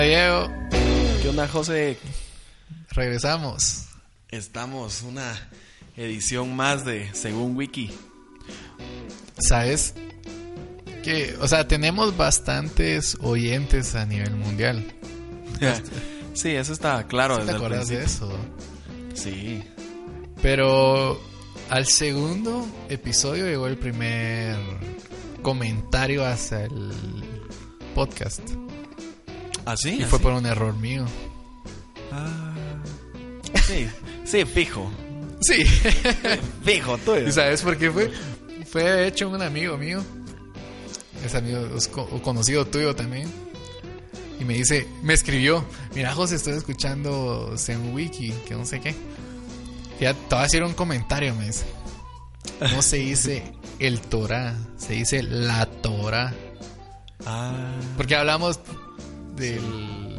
Onda, Diego? ¿Qué onda, José? Regresamos. Estamos una edición más de Según Wiki. ¿Sabes? Que, o sea, tenemos bastantes oyentes a nivel mundial. sí, eso está claro ¿Sí ¿Te desde acuerdas de eso? Sí. Pero al segundo episodio llegó el primer comentario hacia el podcast. ¿Ah? Y fue ¿Ah, por un error mío. sí? Sí, fijo. Sí. Fijo, tú. ¿Y sabes por qué fue? Fue de hecho un amigo mío. Es amigo, es conocido tuyo también. Y me dice, me escribió, mira José, estoy escuchando Zen Wiki, que no sé qué. Ya te voy a hacer un comentario, me dice. No se dice el Torah, se dice la Torah. Ah, Porque hablamos del,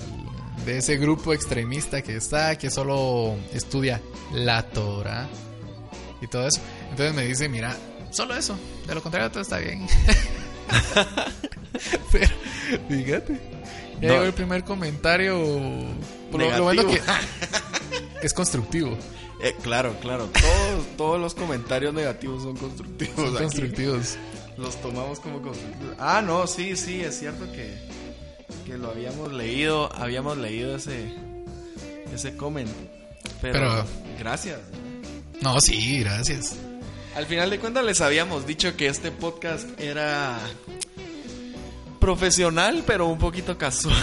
de ese grupo extremista que está, que solo estudia la Torah y todo eso. Entonces me dice, mira, solo eso, de lo contrario todo está bien. Pero, fíjate, ya No. llegó el primer comentario, lo, lo bueno que Negativo. es constructivo, eh, claro, claro. Todos, todos los comentarios negativos son constructivos. son aquí. constructivos. Los tomamos como constructivos. Ah, no, sí, sí, es cierto que, que lo habíamos leído, habíamos leído ese, ese comment. Pero, Pero- gracias. No, sí, gracias. Al final de cuentas les habíamos dicho que este podcast era profesional, pero un poquito casual.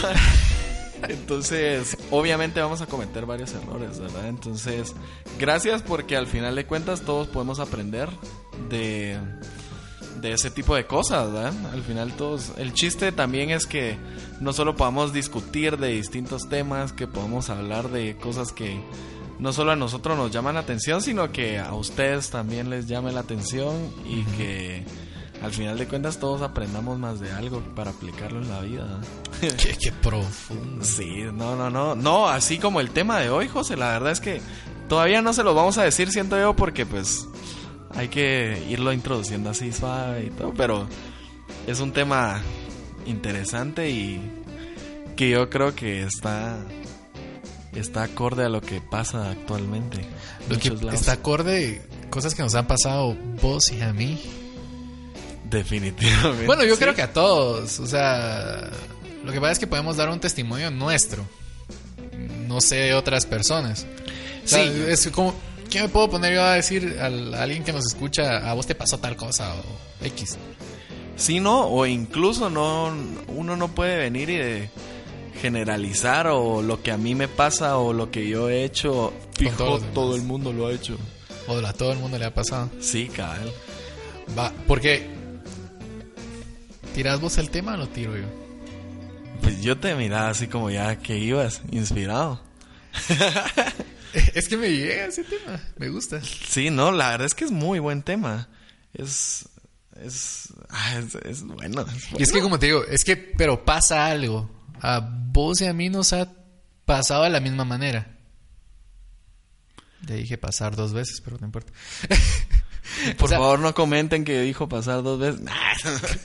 Entonces, obviamente vamos a cometer varios errores, ¿verdad? Entonces, gracias porque al final de cuentas todos podemos aprender de, de ese tipo de cosas, ¿verdad? Al final todos... El chiste también es que no solo podamos discutir de distintos temas, que podamos hablar de cosas que no solo a nosotros nos llaman la atención, sino que a ustedes también les llame la atención y que al final de cuentas todos aprendamos más de algo para aplicarlo en la vida. Qué, qué profundo. Sí, no, no, no. No, así como el tema de hoy, José, la verdad es que todavía no se lo vamos a decir, siento yo, porque pues hay que irlo introduciendo así suave y todo, pero es un tema interesante y que yo creo que está está acorde a lo que pasa actualmente. en Lo que lados. está acorde, cosas que nos han pasado vos y a mí. definitivamente. Bueno, yo Sí. creo que a todos. O sea, lo que pasa es que podemos dar un testimonio nuestro. No sé de otras personas. O sea, Sí. Es como, ¿qué me puedo poner yo a decir al- a alguien que nos escucha? A vos te pasó tal cosa o X. Sí, no, o incluso no, uno no puede venir y de generalizar o lo que a mí me pasa o lo que yo he hecho, fijo, todo el mundo lo ha hecho. O a todo el mundo le ha pasado. Sí, cabal. Va, porque. ¿Tirás vos el tema o lo tiro yo? Pues yo te miraba así como ya que ibas, inspirado. Es que me llega ese tema. Me gusta. Sí, no, la verdad es que es muy buen tema. Es, es, ah, es, es bueno. es Y es que como te digo, es que, pero pasa algo. A vos y a mí nos ha pasado de la misma manera. Le dije pasar dos veces, pero no importa. Por o sea- favor, no comenten que dijo pasar dos veces. Nah.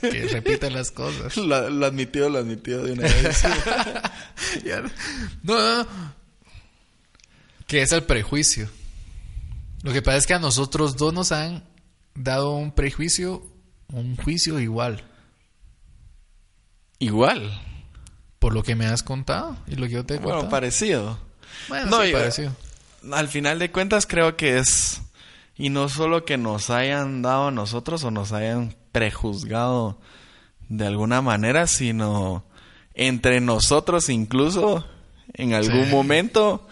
Que repita las cosas. lo, lo admitió, lo admitió de una vez. No, no, no. Que es el prejuicio. Lo que pasa es que a nosotros dos nos han dado un prejuicio, un juicio igual. Igual. Por lo que me has contado y lo que yo te he Bueno, contado. parecido. Bueno, No, sí, y- parecido. Al final de cuentas creo que es... Y no solo que nos hayan dado a nosotros o nos hayan prejuzgado de alguna manera, sino entre nosotros incluso en algún Sí. momento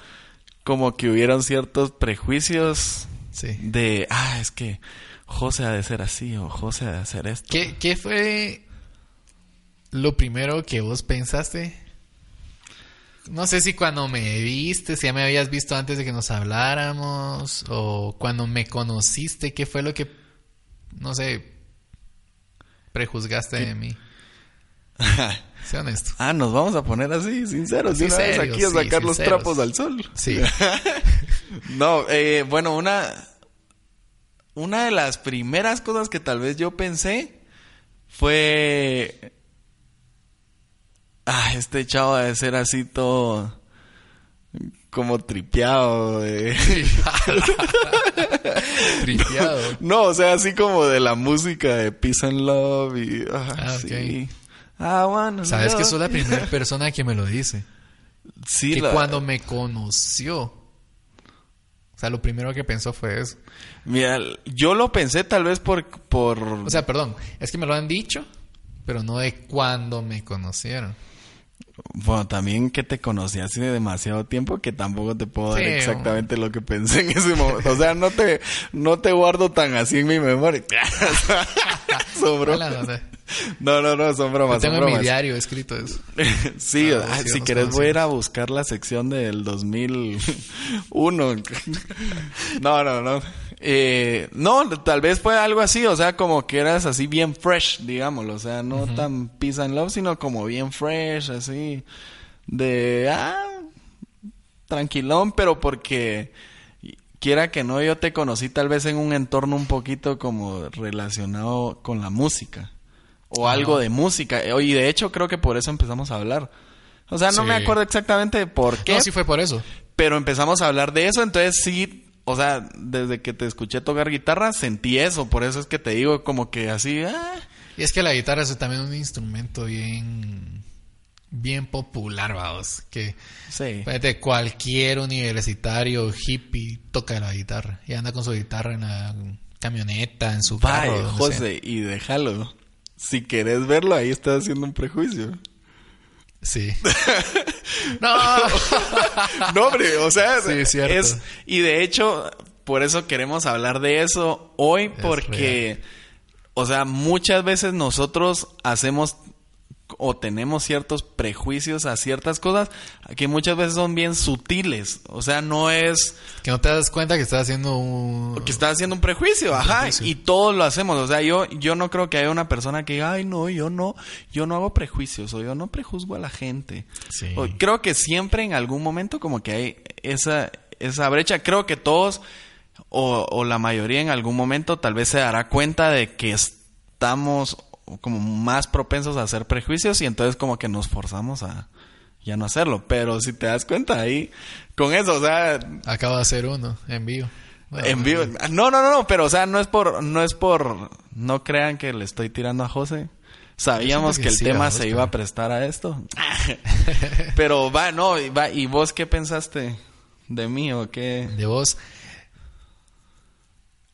como que hubieron ciertos prejuicios Sí. de, ah, es que José ha de ser así o José ha de hacer esto. ¿Qué, ¿Qué fue lo primero que vos pensaste no sé si cuando me viste, si ya me habías visto antes de que nos habláramos, o cuando me conociste, ¿qué fue lo que, no sé, prejuzgaste de mí? Sé honesto. Ah, nos vamos a poner así, sinceros, Sí, de una vez aquí a sí, sacar los trapos al sol. Sí. No, eh, bueno, una, una de las primeras cosas que tal vez yo pensé fue, ah, este chavo debe ser así todo como tripeado. de- Tripeado. No, o sea, así como de la música de Peace and Love y... ah, Ah, sí. Sabes que sos la primera persona que me lo dice. Sí, que la- cuando me conoció. O sea, lo primero que pensó fue eso. Mira, yo lo pensé tal vez por... por... O sea, perdón, es que me lo han dicho, pero no de cuando me conocieron. Bueno, también que te conocí hace demasiado tiempo que tampoco te puedo dar exactamente lo que pensé en ese momento. O sea, no te, no te guardo tan así en mi memoria. bromas. Hola, no sé. No, no, no, son Yo bromas, son tengo en mi diario escrito eso. sí, Ah, ah, sí, si querés voy a ir a buscar la sección del 2001. no, no, no. Eh, no, tal vez fue algo así, o sea, como que eras así bien fresh, digámoslo, o sea, no tan peace and love, sino como bien fresh, así, de, ah, tranquilón, pero porque quiera que no, yo te conocí tal vez en un entorno un poquito como relacionado con la música. O Ah. algo de música. Eh, Y de hecho creo que por eso empezamos a hablar. O sea, no Sí. me acuerdo exactamente por qué. No, sí fue por eso. Pero empezamos a hablar de eso, entonces sí, o sea, desde que te escuché tocar guitarra sentí eso, por eso es que te digo como que así, ah, Y es que la guitarra es también un instrumento bien bien popular, vamos, que sí. de cualquier universitario hippie toca la guitarra y anda con su guitarra en la camioneta, en su carro. Vaya, donde José, y déjalo. Si querés verlo, ahí estás haciendo un prejuicio. Sí. no. No, hombre, o sea, Sí, es cierto. es y de hecho por eso queremos hablar de eso hoy porque o sea, muchas veces nosotros hacemos o tenemos ciertos prejuicios a ciertas cosas que muchas veces son bien sutiles, o sea, no es que no te das cuenta que estás haciendo un que estás haciendo un prejuicio, ajá, prejuicio. y todos lo hacemos, o sea, yo yo no creo que haya una persona que diga, "Ay, no, yo no, yo no hago prejuicios o yo no prejuzgo a la gente." Sí. O- Creo que siempre en algún momento como que hay esa, esa brecha. Creo que todos o, o la mayoría en algún momento tal vez se dará cuenta de que estamos como más propensos a hacer prejuicios y entonces como que nos forzamos a ya no hacerlo. Pero si te das cuenta ahí, con eso, o sea, Acabo de hacer uno en vivo. Bueno, en vivo. No, no, no, no, pero o sea, no es por, no es por, no crean que le estoy tirando a José. Sabíamos que que el sí, tema se iba a prestar a esto. pero va, no, va, ¿y vos qué pensaste de mí o qué? de vos.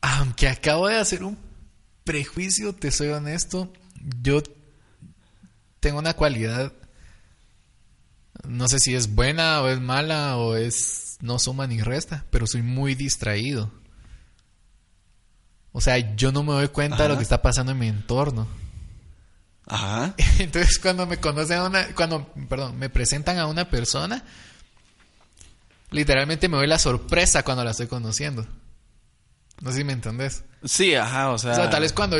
Aunque acabo de hacer un prejuicio, te soy honesto, yo tengo una cualidad, no sé si es buena o es mala o es no suma ni resta, pero soy muy distraído. O sea, yo no me doy cuenta de lo que está pasando en mi entorno. Ajá. Entonces cuando me conocen a una, cuando, perdón, me presentan a una persona, literalmente me doy la sorpresa cuando la estoy conociendo. No sé si me entendés. Sí, ajá, o sea. O sea, tal vez cuando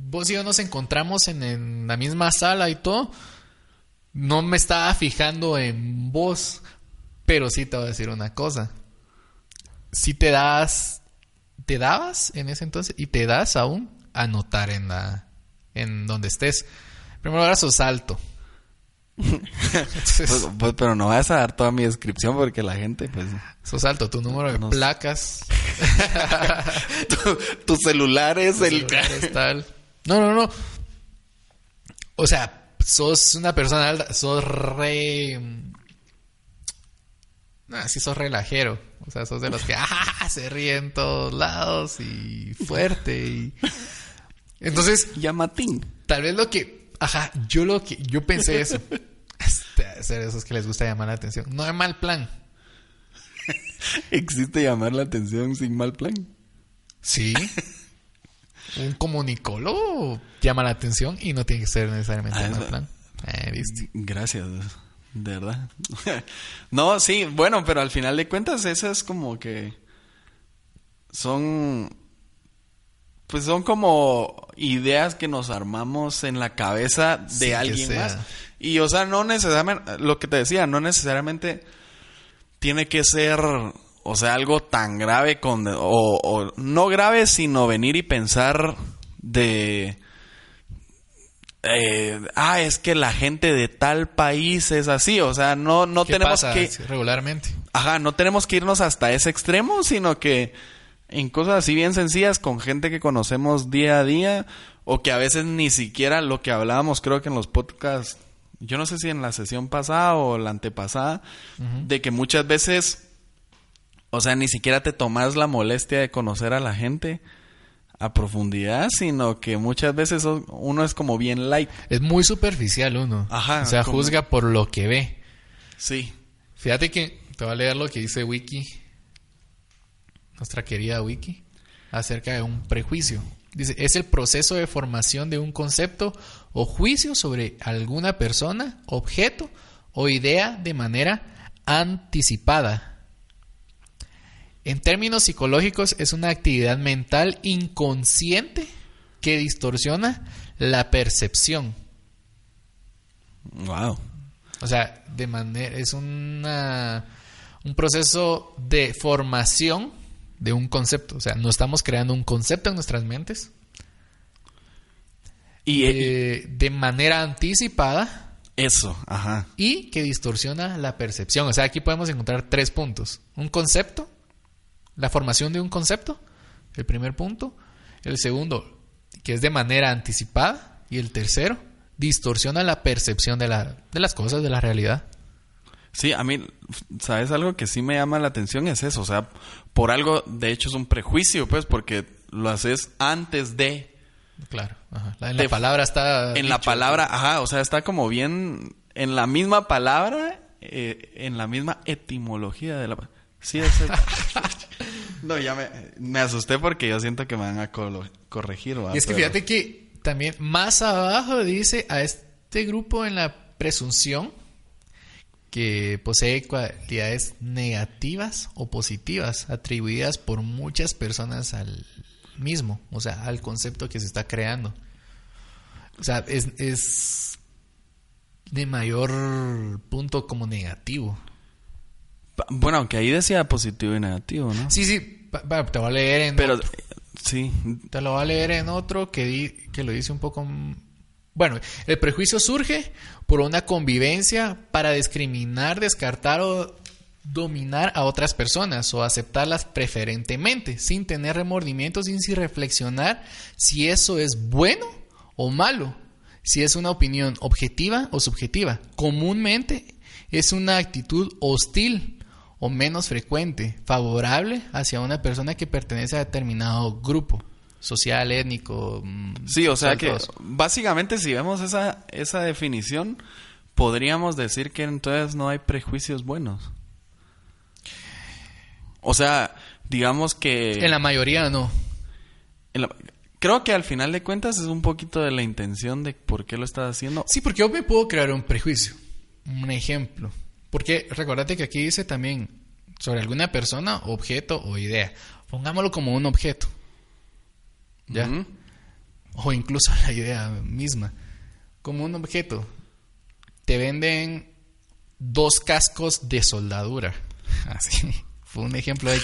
vos y yo nos encontramos en, en la misma sala y todo, no me estaba fijando en vos, pero sí te voy a decir una cosa. Si te das, te dabas en ese entonces y te das aún a notar en la, en donde estés. En primer lugar, sos alto. Entonces, Pues, pues, pero no vas a dar toda mi descripción porque la gente, pues. sos alto, tu número de No. placas. tu, tu celular es el. tal. No, no, no. O sea, sos una persona alta, sos re. Ah, sí, sos relajero. O sea, sos de los que ah, se ríen en todos lados y fuerte. Y... Entonces, Llamatín. tal vez lo que. Ajá, yo lo que. Yo pensé eso. Este, ser esos que les gusta llamar la atención. No es mal plan. ¿Existe llamar la atención sin mal plan? Sí. Un comunicólogo llama la atención y no tiene que ser necesariamente Ah, plan. Eh, ¿viste? Gracias. De verdad. no, sí, bueno, pero al final de cuentas esas como que son pues son como ideas que nos armamos en la cabeza de Sí, alguien más. Y o sea, no necesariamente lo que te decía, no necesariamente tiene que ser o sea, algo tan grave con o, o no grave, sino venir y pensar de eh, ah, es que la gente de tal país es así, o sea, no no ¿Qué tenemos pasa que regularmente? Ajá, no tenemos que irnos hasta ese extremo, sino que en cosas así bien sencillas con gente que conocemos día a día o que a veces ni siquiera lo que hablábamos creo que en los podcasts, yo no sé si en la sesión pasada o la antepasada, de que muchas veces, o sea, ni siquiera te tomas la molestia de conocer a la gente a profundidad, sino que muchas veces uno es como bien light. Es muy superficial uno. Ajá, O sea, como- juzga por lo que ve. Sí. Fíjate que te voy a leer lo que dice Wiki, nuestra querida Wiki, acerca de un prejuicio. Dice, es el proceso de formación de un concepto o juicio sobre alguna persona, objeto o idea de manera anticipada. En términos psicológicos es una actividad mental inconsciente que distorsiona la percepción. Wow. O sea, de manera es una un proceso de formación de un concepto, o sea, no estamos creando un concepto en nuestras mentes Y eh, de manera anticipada eso, ajá. y que distorsiona la percepción. O sea, aquí podemos encontrar tres puntos. Un concepto, la formación de un concepto, el primer punto. El segundo, que es de manera anticipada. Y el tercero, distorsiona la percepción de, la, de las cosas, de la realidad. Sí, a mí, ¿sabes algo que sí me llama la atención? Es eso, o sea, por algo, de hecho es un prejuicio, pues, porque lo haces antes de... Claro. ajá. La- en De- la palabra está... En la palabra, ajá, o sea, está como bien en la misma palabra, eh, en la misma etimología de la... Sí, es... no, ya me, me asusté porque yo siento que me van a corregir. ¿va? Y es que fíjate que también más abajo dice a este grupo en la presunción que posee cualidades negativas o positivas atribuidas por muchas personas al mismo, o sea, al concepto que se está creando. O sea, es, es de mayor punto como negativo. Bueno, aunque ahí decía positivo y negativo, ¿no? Sí, sí, te voy a leer en Pero, otro. sí, Te lo voy a leer en otro que, di- que lo dice un poco... Bueno, el prejuicio surge por una convivencia para discriminar, descartar o dominar a otras personas o aceptarlas preferentemente, sin tener remordimientos y sin reflexionar si eso es bueno o malo, si es una opinión objetiva o subjetiva. Comúnmente es una actitud hostil o menos frecuente, favorable hacia una persona que pertenece a determinado grupo social, étnico. mm, Sí, o sea que básicamente si vemos esa, esa definición, podríamos decir que entonces no hay prejuicios buenos. O sea, digamos que... En la mayoría no. en la- creo que al final de cuentas es un poquito de la intención de por qué lo estás haciendo. Sí, porque yo me puedo crear un prejuicio. Un ejemplo. Porque recordate que aquí dice también sobre alguna persona, objeto o idea. Pongámoslo como un objeto. ¿Ya? O incluso la idea misma. Como un objeto. Te venden dos cascos de soldadura. Así. Fue un ejemplo de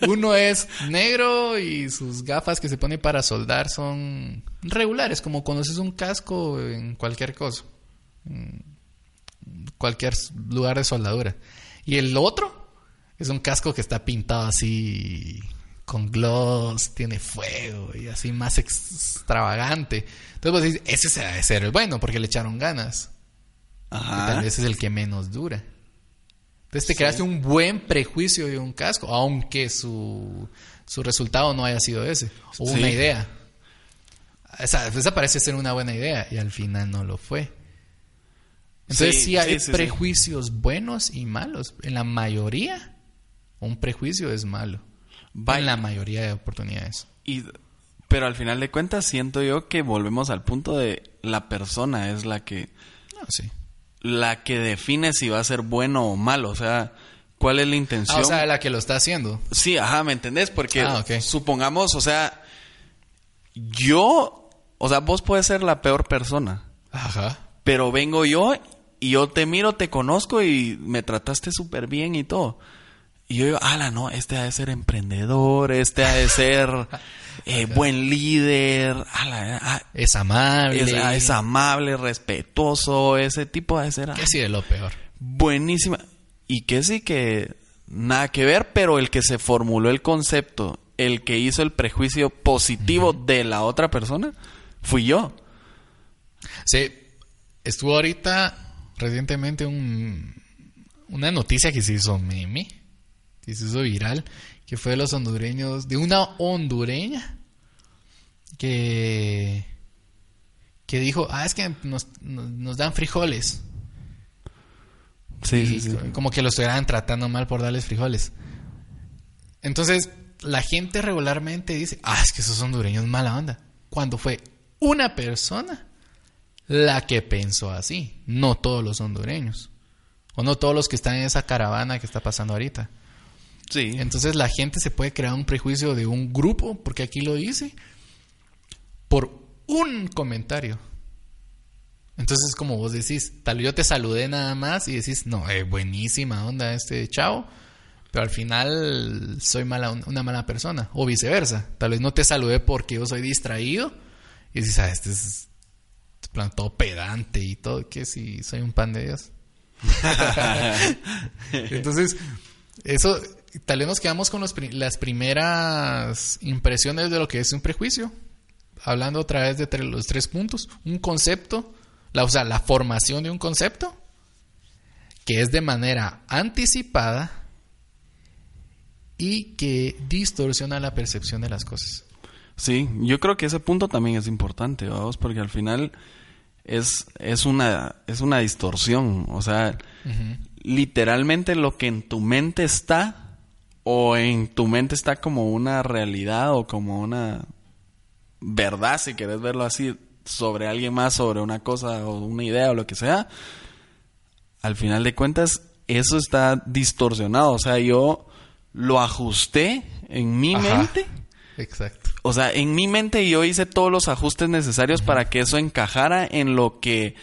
Uno es negro y sus gafas que se pone para soldar son regulares, como conoces un casco en cualquier cosa. Cualquier lugar de soldadura. Y el otro es un casco que está pintado así con gloss, tiene fuego y así más extravagante. Entonces vos dices, ese se debe ser el bueno porque le echaron ganas. Y tal vez es el que menos dura. Entonces te creaste un buen prejuicio de un casco, aunque su, su resultado no haya sido ese. O Sí. una idea. Esa, esa parece ser una buena idea y al final no lo fue. Entonces sí, Sí, hay sí, sí, sí. prejuicios buenos y malos. En la mayoría, un prejuicio es malo. En la mayoría de oportunidades. Y, pero al final de cuentas siento yo que volvemos al punto de la persona es la que No, sí. la que define si va a ser bueno o malo. O sea, ¿cuál es la intención? Ah, o sea, la que lo está haciendo. Sí, ajá, ¿me entendés? Porque Ah, supongamos, o sea, yo, o sea, vos puedes ser la peor persona, Ajá. pero vengo yo y yo te miro, te conozco y me trataste súper bien y todo. Y yo digo, ala, no, este ha de ser emprendedor, este ha de ser eh, buen líder, ala, ah, Es amable. es, ah, es amable, respetuoso, ese tipo ha de ser ah, Que sí, de lo peor. buenísima. Y que sí que nada que ver, pero el que se formuló el concepto, el que hizo el prejuicio positivo de la otra persona, fui yo. Sí, estuvo ahorita recientemente un, una noticia que se hizo meme, que se hizo viral, que fue de los hondureños, de una hondureña que, que dijo, ah, es que nos, nos, nos dan frijoles. Sí, y sí, sí. Como que los estuvieran tratando mal por darles frijoles. Entonces, la gente regularmente dice, ah, es que esos hondureños mala onda. Cuando fue una persona la que pensó así, no todos los hondureños. O no todos los que están en esa caravana que está pasando ahorita. Sí. Entonces la gente se puede crear un prejuicio de un grupo, porque aquí lo dice, por un comentario. Entonces, como vos decís, tal vez yo te saludé nada más y decís, no, eh, buenísima onda este chavo, pero al final soy mala, una mala persona, o viceversa. Tal vez no te saludé porque yo soy distraído y decís, ah, este es plan, todo pedante y todo, que si soy un pan de Dios. Entonces, eso, tal vez nos quedamos con los las primeras impresiones de lo que es un prejuicio. Hablando otra vez de tre- los tres puntos. Un concepto, la, o sea, la formación de un concepto, que es de manera anticipada y que distorsiona la percepción de las cosas. Sí, yo creo que ese punto también es importante, vamos, porque al final es, es una es una distorsión, o sea, literalmente lo que en tu mente está o en tu mente está como una realidad o como una verdad, si querés verlo así, sobre alguien más, sobre una cosa o una idea o lo que sea, al final de cuentas eso está distorsionado, o sea, yo lo ajusté en mi Ajá. mente. Exacto. O sea, en mi mente yo hice todos los ajustes necesarios para que eso encajara en lo que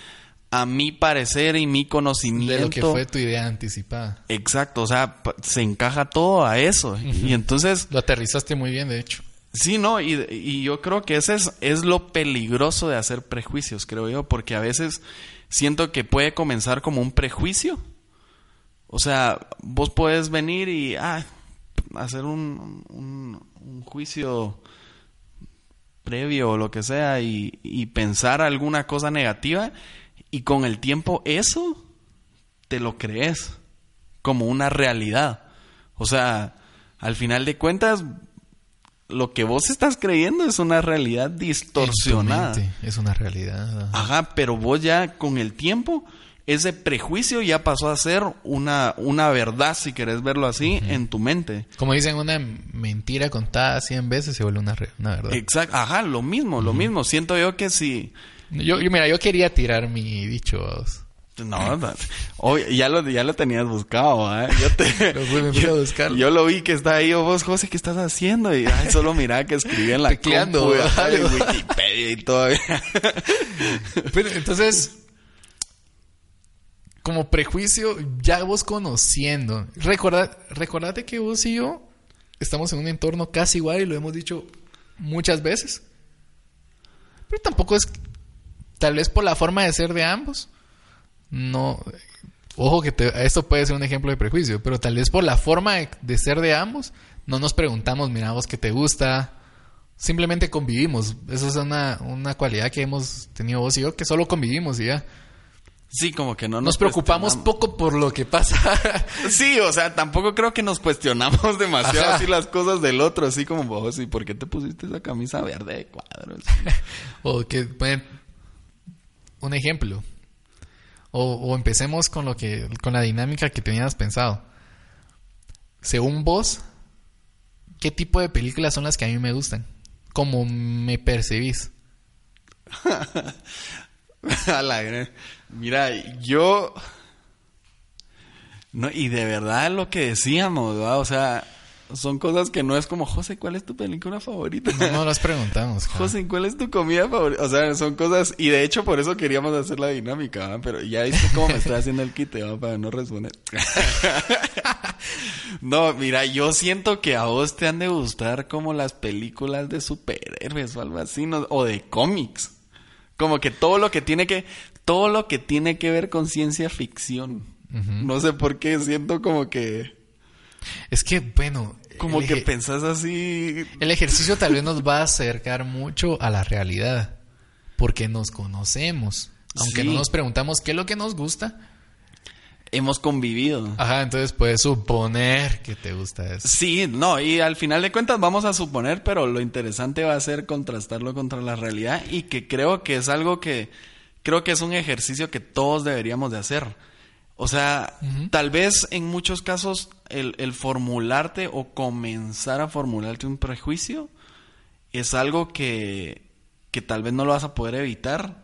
a mi parecer y mi conocimiento. De lo que fue tu idea anticipada. Exacto, o sea, se encaja todo a eso. Y entonces, Lo aterrizaste muy bien, de hecho. sí, no, y, y yo creo que ese es, es lo peligroso de hacer prejuicios, creo yo, porque a veces siento que puede comenzar como un prejuicio. O sea, vos puedes venir y ah, hacer un, un, un juicio previo o lo que sea y, y pensar alguna cosa negativa y con el tiempo eso te lo crees como una realidad. O sea, al final de cuentas, lo que vos estás creyendo es una realidad distorsionada. Es una realidad. Ajá, pero vos ya con el tiempo, ese prejuicio ya pasó a ser una, una verdad, si querés verlo así, en tu mente. Como dicen, una mentira contada 100 veces se vuelve una, una verdad. Exacto, ajá, lo mismo, lo mismo. Siento yo que si... Yo, yo, mira, yo quería tirar mi dicho. No, ya lo, ya lo tenías buscado, ¿eh? Yo te... Lo fui- me fui a buscarlo. Yo lo vi que está ahí, oh, vos, José, ¿qué estás haciendo? Y ay, solo mira que escribí en la compu, en Wikipedia y todo. Pero, entonces, como prejuicio, ya vos conociendo. Recordad, recordate que vos y yo estamos en un entorno casi igual y lo hemos dicho muchas veces. Pero tampoco es. Tal vez por la forma de ser de ambos. No. Ojo que te- esto puede ser un ejemplo de prejuicio, pero tal vez por la forma de, ser de ambos, no nos preguntamos, mira vos qué te gusta, simplemente convivimos. Eso es una, una cualidad que hemos tenido vos y yo, que solo convivimos y ya. Sí, como que no nos, Nos preocupamos poco por lo que pasa. Sí, o sea, tampoco creo que nos cuestionamos demasiado Ajá. así las cosas del otro, así como vos, ¿y por qué te pusiste esa camisa verde de cuadros? o que ponen un ejemplo. O, o empecemos con lo que, con la dinámica que tenías pensado. Según vos, ¿qué tipo de películas son las que a mí me gustan? Como me percibís. A la gran- Mira, yo... No, y de verdad lo que decíamos, ¿verdad? O sea, son cosas que no es como, José, ¿cuál es tu película favorita? No nos las preguntamos. José, ¿cuál es tu comida favorita? O sea, son cosas... Y de hecho, por eso queríamos hacer la dinámica, ¿verdad? Pero ya viste cómo me estoy haciendo el quite, ¿verdad? Para no responder. no, mira, yo siento que a vos te han de gustar como las películas de superhéroes o algo así, ¿no? O de cómics. Como que todo lo que tiene que... Todo lo que tiene que ver con ciencia ficción. No sé por qué, siento como que... Es que, bueno. Como que pensás así... El ejercicio tal vez nos va a acercar mucho a la realidad. Porque nos conocemos. Aunque Sí. no nos preguntamos qué es lo que nos gusta. Hemos convivido. Ajá, entonces puedes suponer que te gusta eso. Sí, no, y al final de cuentas vamos a suponer, pero lo interesante va a ser contrastarlo contra la realidad y que creo que es algo que creo que es un ejercicio que todos deberíamos de hacer. O sea, tal vez en muchos casos el, el formularte o comenzar a formularte un prejuicio es algo que, que tal vez no lo vas a poder evitar.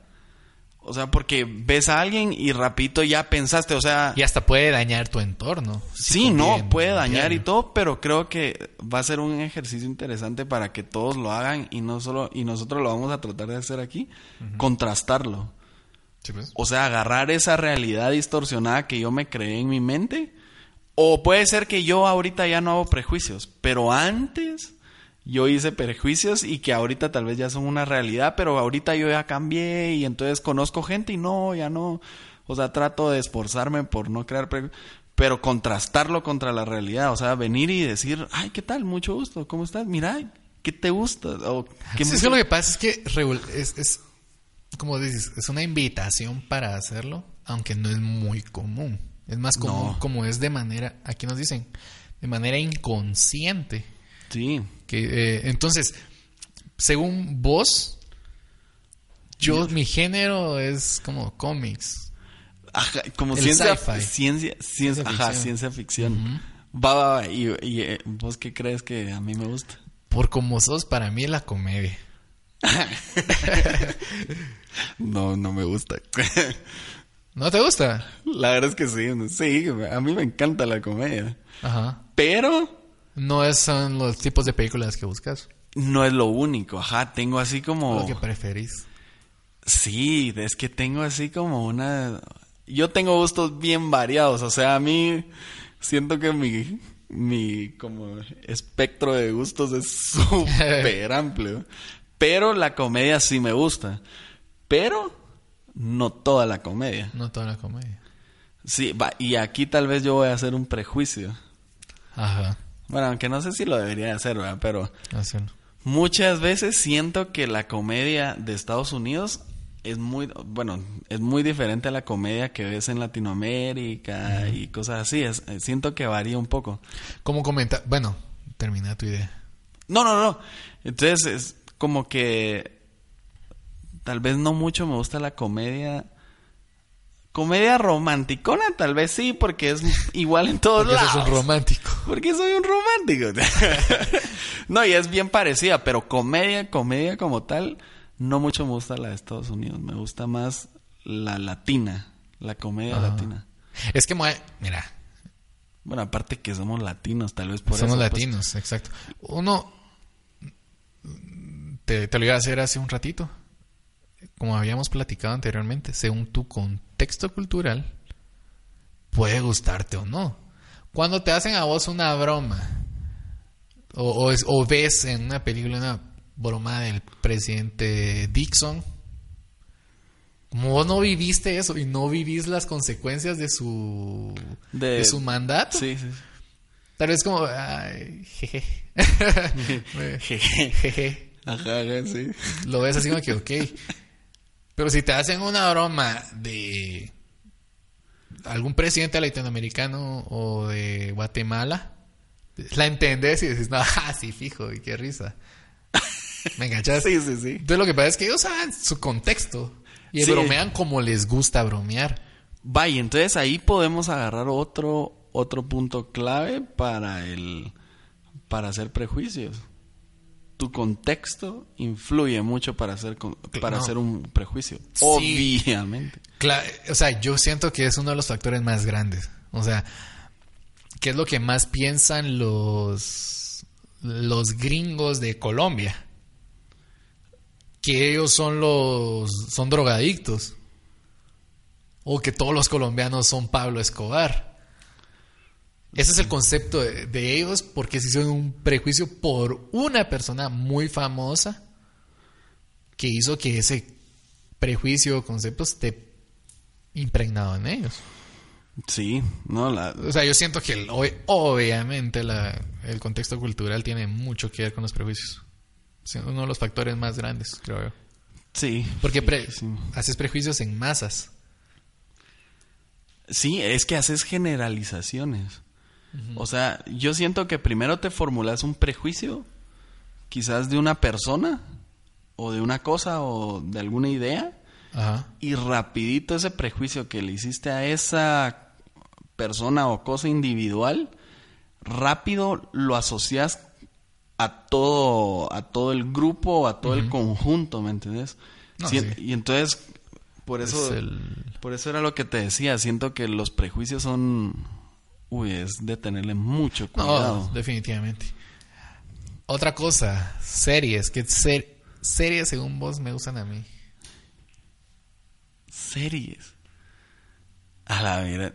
O sea, porque ves a alguien y rapidito ya pensaste, o sea... Y hasta puede dañar tu entorno. si Sí, no, puede dañar y todo, pero creo que va a ser un ejercicio interesante para que todos lo hagan y no solo y nosotros lo vamos a tratar de hacer aquí, contrastarlo. Sí, pues. O sea, agarrar esa realidad distorsionada que yo me creé en mi mente o puede ser que yo ahorita ya no hago prejuicios, pero antes yo hice prejuicios y que ahorita tal vez ya son una realidad, pero ahorita yo ya cambié y entonces conozco gente y no, ya no. O sea, trato de esforzarme por no crear pero contrastarlo contra la realidad. O sea, venir y decir, ay, ¿qué tal? Mucho gusto, ¿cómo estás? Mira, ¿qué te gusta? O, ¿qué Sí, es que lo que pasa es que es, es, como dices, es una invitación para hacerlo, aunque no es muy común. Es más común No. como es de manera, aquí nos dicen, de manera inconsciente. Sí. Que, eh, entonces, según vos, yo, mi género es como cómics. Ajá, como El ciencia, ciencia, ciencia, Ciencia ajá, ficción. ciencia ficción. Va, va, va. Y, y, eh, vos qué crees que a mí me gusta? Por como sos, para mí es la comedia. No, no me gusta. ¿No te gusta? La verdad es que sí, sí, a mí me encanta la comedia. Ajá. Pero No son los tipos de películas que buscas. no es lo único, ajá, tengo así como... Lo que preferís. Sí, es que tengo así como una... Yo tengo gustos bien variados, o sea, a mí siento que mi, mi como espectro de gustos es súper amplio. Pero la comedia sí me gusta. Pero no toda la comedia. No toda la comedia. Sí, va, y aquí tal vez yo voy a hacer un prejuicio. Ajá. Bueno, aunque no sé si lo debería de hacer, ¿verdad? Pero Así no. muchas veces siento que la comedia de Estados Unidos es muy, bueno, es muy diferente a la comedia que ves en Latinoamérica y cosas así. Es- eh, siento que varía un poco. ¿Cómo comenta? Bueno, termina tu idea. No, no, no. Entonces es como que tal vez no mucho me gusta la comedia. Comedia romanticona, tal vez sí, porque es igual en todos Porque lados. sos un romántico. Porque soy un romántico. no, y es bien parecida, pero comedia, comedia como tal, no mucho me gusta la de Estados Unidos. Me gusta más la latina, la comedia latina. Es que, mira, Bueno, aparte que somos latinos, tal vez por somos eso. pues. latinos, exacto. Uno, te, te lo iba a hacer hace un ratito. Como habíamos platicado anteriormente, según tu contexto cultural, puede gustarte o no. Cuando te hacen a vos una broma, o, o es- o ves en una película una broma del presidente Dixon, como vos no viviste eso y no vivís las consecuencias de su, De- de su mandato, Sí, sí. Tal vez como, ay, jeje. Jeje. jeje. Ajá, ajá, sí. Lo ves así como que, ok. Pero si te hacen una broma de algún presidente latinoamericano o de Guatemala, la entendés y decís, no, ah, sí, fijo, y qué risa. ¿Me enganchas? Sí, sí, sí. Entonces lo que pasa es que ellos saben su contexto y Sí. bromean como les gusta bromear. Vaya, entonces ahí podemos agarrar otro, otro punto clave para el para hacer prejuicios. Tu contexto influye mucho para hacer, para No. hacer un prejuicio. Sí. Obviamente. O sea, yo siento que es uno de los factores más grandes. O sea, ¿qué es lo que más piensan los, los gringos de Colombia? Que ellos son los son drogadictos. O que todos los colombianos son Pablo Escobar. Ese es el concepto de, de ellos porque se hicieron un prejuicio por una persona muy famosa que hizo que ese prejuicio o concepto esté impregnado en ellos. Sí, no, la, O sea, yo siento que el- ob- obviamente la- el contexto cultural tiene mucho que ver con los prejuicios. Es uno de los factores más grandes, creo yo. sí. Porque pre- Sí. haces prejuicios en masas. Sí, es que haces generalizaciones. O sea, yo siento que primero te formulas un prejuicio, quizás de una persona, o de una cosa, o de alguna idea, Ajá. y rapidito ese prejuicio que le hiciste a esa persona o cosa individual, rápido lo asocias a todo, a todo el grupo, a todo el conjunto, ¿me entiendes? No, Sí, sí. Y entonces, por eso, Es el- por eso era lo que te decía, siento que los prejuicios son, uy, es de tenerle mucho cuidado. No, definitivamente. Otra cosa, series. ¿Qué ser- series según vos me gustan a mí? Series. A la vera.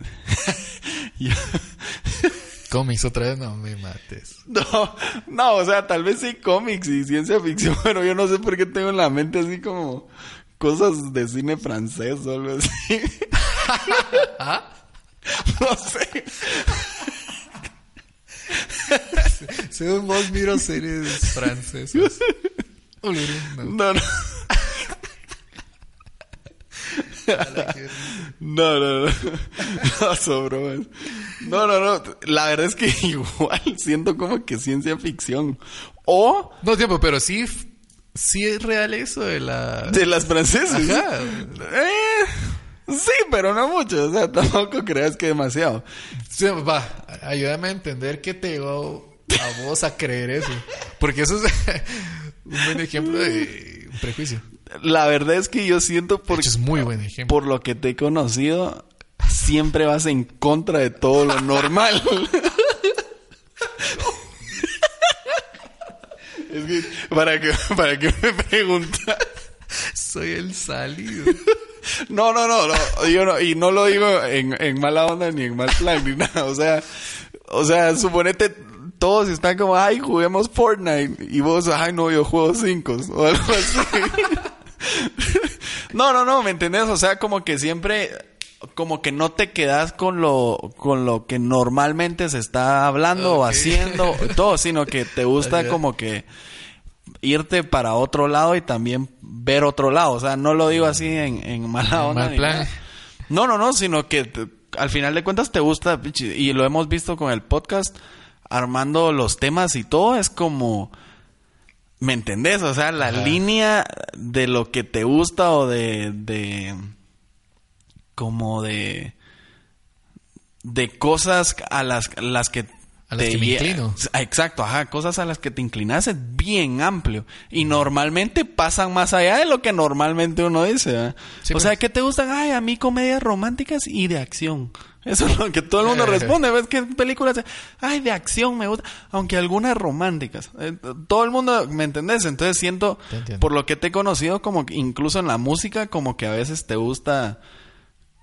Yo- Cómics otra vez, no me mates. No, no, o sea, tal vez sí cómics y ciencia ficción, pero yo no sé por qué tengo en la mente así como cosas de cine francés o algo así. No sé. Según vos miro series francesas. No. No, no. No, no, no. Bromas. No, no, no. La verdad es que igual siento como que ciencia ficción. O No, tiempo, pero sí, sí es real eso de la... de las francesas. Ajá. Eh, sí, pero no mucho. O sea, tampoco creas que demasiado. Sí, va, ayúdame a entender qué te llevó a vos a creer eso. Porque eso es un buen ejemplo de un prejuicio. La verdad es que yo siento por, es muy buen ejemplo. por lo que te he conocido, siempre vas en contra de todo lo normal. es que, para que, para que me preguntas. Soy el salido. No, no, no, no, yo no, y no lo digo en, en mala onda ni en mal plan ni nada, o sea, o sea, suponete todos están como, ay, juguemos Fortnite, y vos, ay, no, yo juego cinco, o algo así. no, no, no, ¿me entendés? O sea, como que siempre, como que no te quedas con lo, con lo que normalmente se está hablando o haciendo, todo, sino que te gusta como que irte para otro lado y también ver otro lado. O sea, no lo digo así en, en mala onda. mal plan. No, no, no, sino que te- al final de cuentas te gusta, y lo hemos visto con el podcast, armando los temas y todo, es como... ¿Me entendés? O sea, la Ajá. línea de lo que te gusta o de... de como de... De cosas a las, las que... A las te que me inclino. Exacto, ajá, cosas a las que te inclinas es bien amplio. Y normalmente pasan más allá de lo que normalmente uno dice. o sea, pues. ¿qué te gustan? Ay, a mí comedias románticas y de acción. Eso es lo que todo el mundo responde. ¿Ves qué películas? Ay, de acción me gusta. Aunque algunas románticas. Eh, todo el mundo, ¿me entendés? Entonces siento, por lo que te he conocido, como que incluso en la música, como que a veces te gusta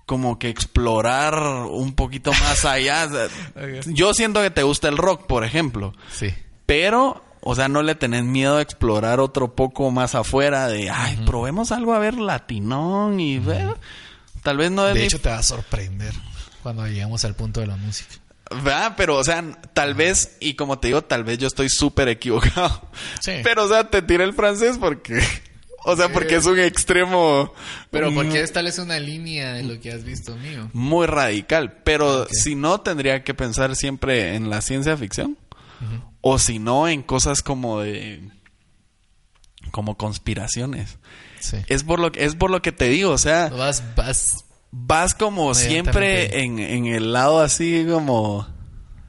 como que explorar un poquito más allá. Yo siento que te gusta el rock, por ejemplo. Sí. Pero, o sea, no le tenés miedo a explorar otro poco más afuera de, ay, probemos algo a ver latinón y ver. Tal vez no es De hecho, te va a sorprender cuando lleguemos al punto de la música. ¿verdad? Pero, o sea, tal vez, y como te digo, tal vez yo estoy súper equivocado. Sí. Pero, o sea, te tiré el francés porque, o sea, porque es un extremo. Pero mm, porque esta es una línea de lo que has visto mío. Muy radical. Pero si no, tendría que pensar siempre en la ciencia ficción. O si no, en cosas como de. como conspiraciones. Sí. Es por lo que, es por lo que te digo, o sea, Vas, vas. vas como siempre en, en el lado así como.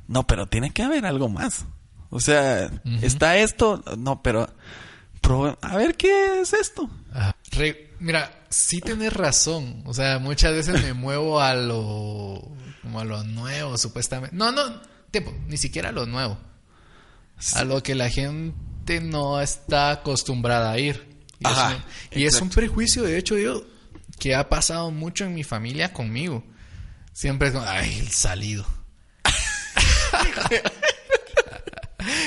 No, pero tiene que haber algo más. O sea, está esto, no, pero a ver qué es esto. Re- mira, sí tienes razón. O sea, muchas veces me muevo a lo. como a lo nuevo, supuestamente. No, no, tipo, ni siquiera a lo nuevo. A lo que la gente no está acostumbrada a ir. Y, Ajá, es, un, y es un prejuicio, de hecho, yo, que ha pasado mucho en mi familia conmigo. Siempre es como, ay, el salido.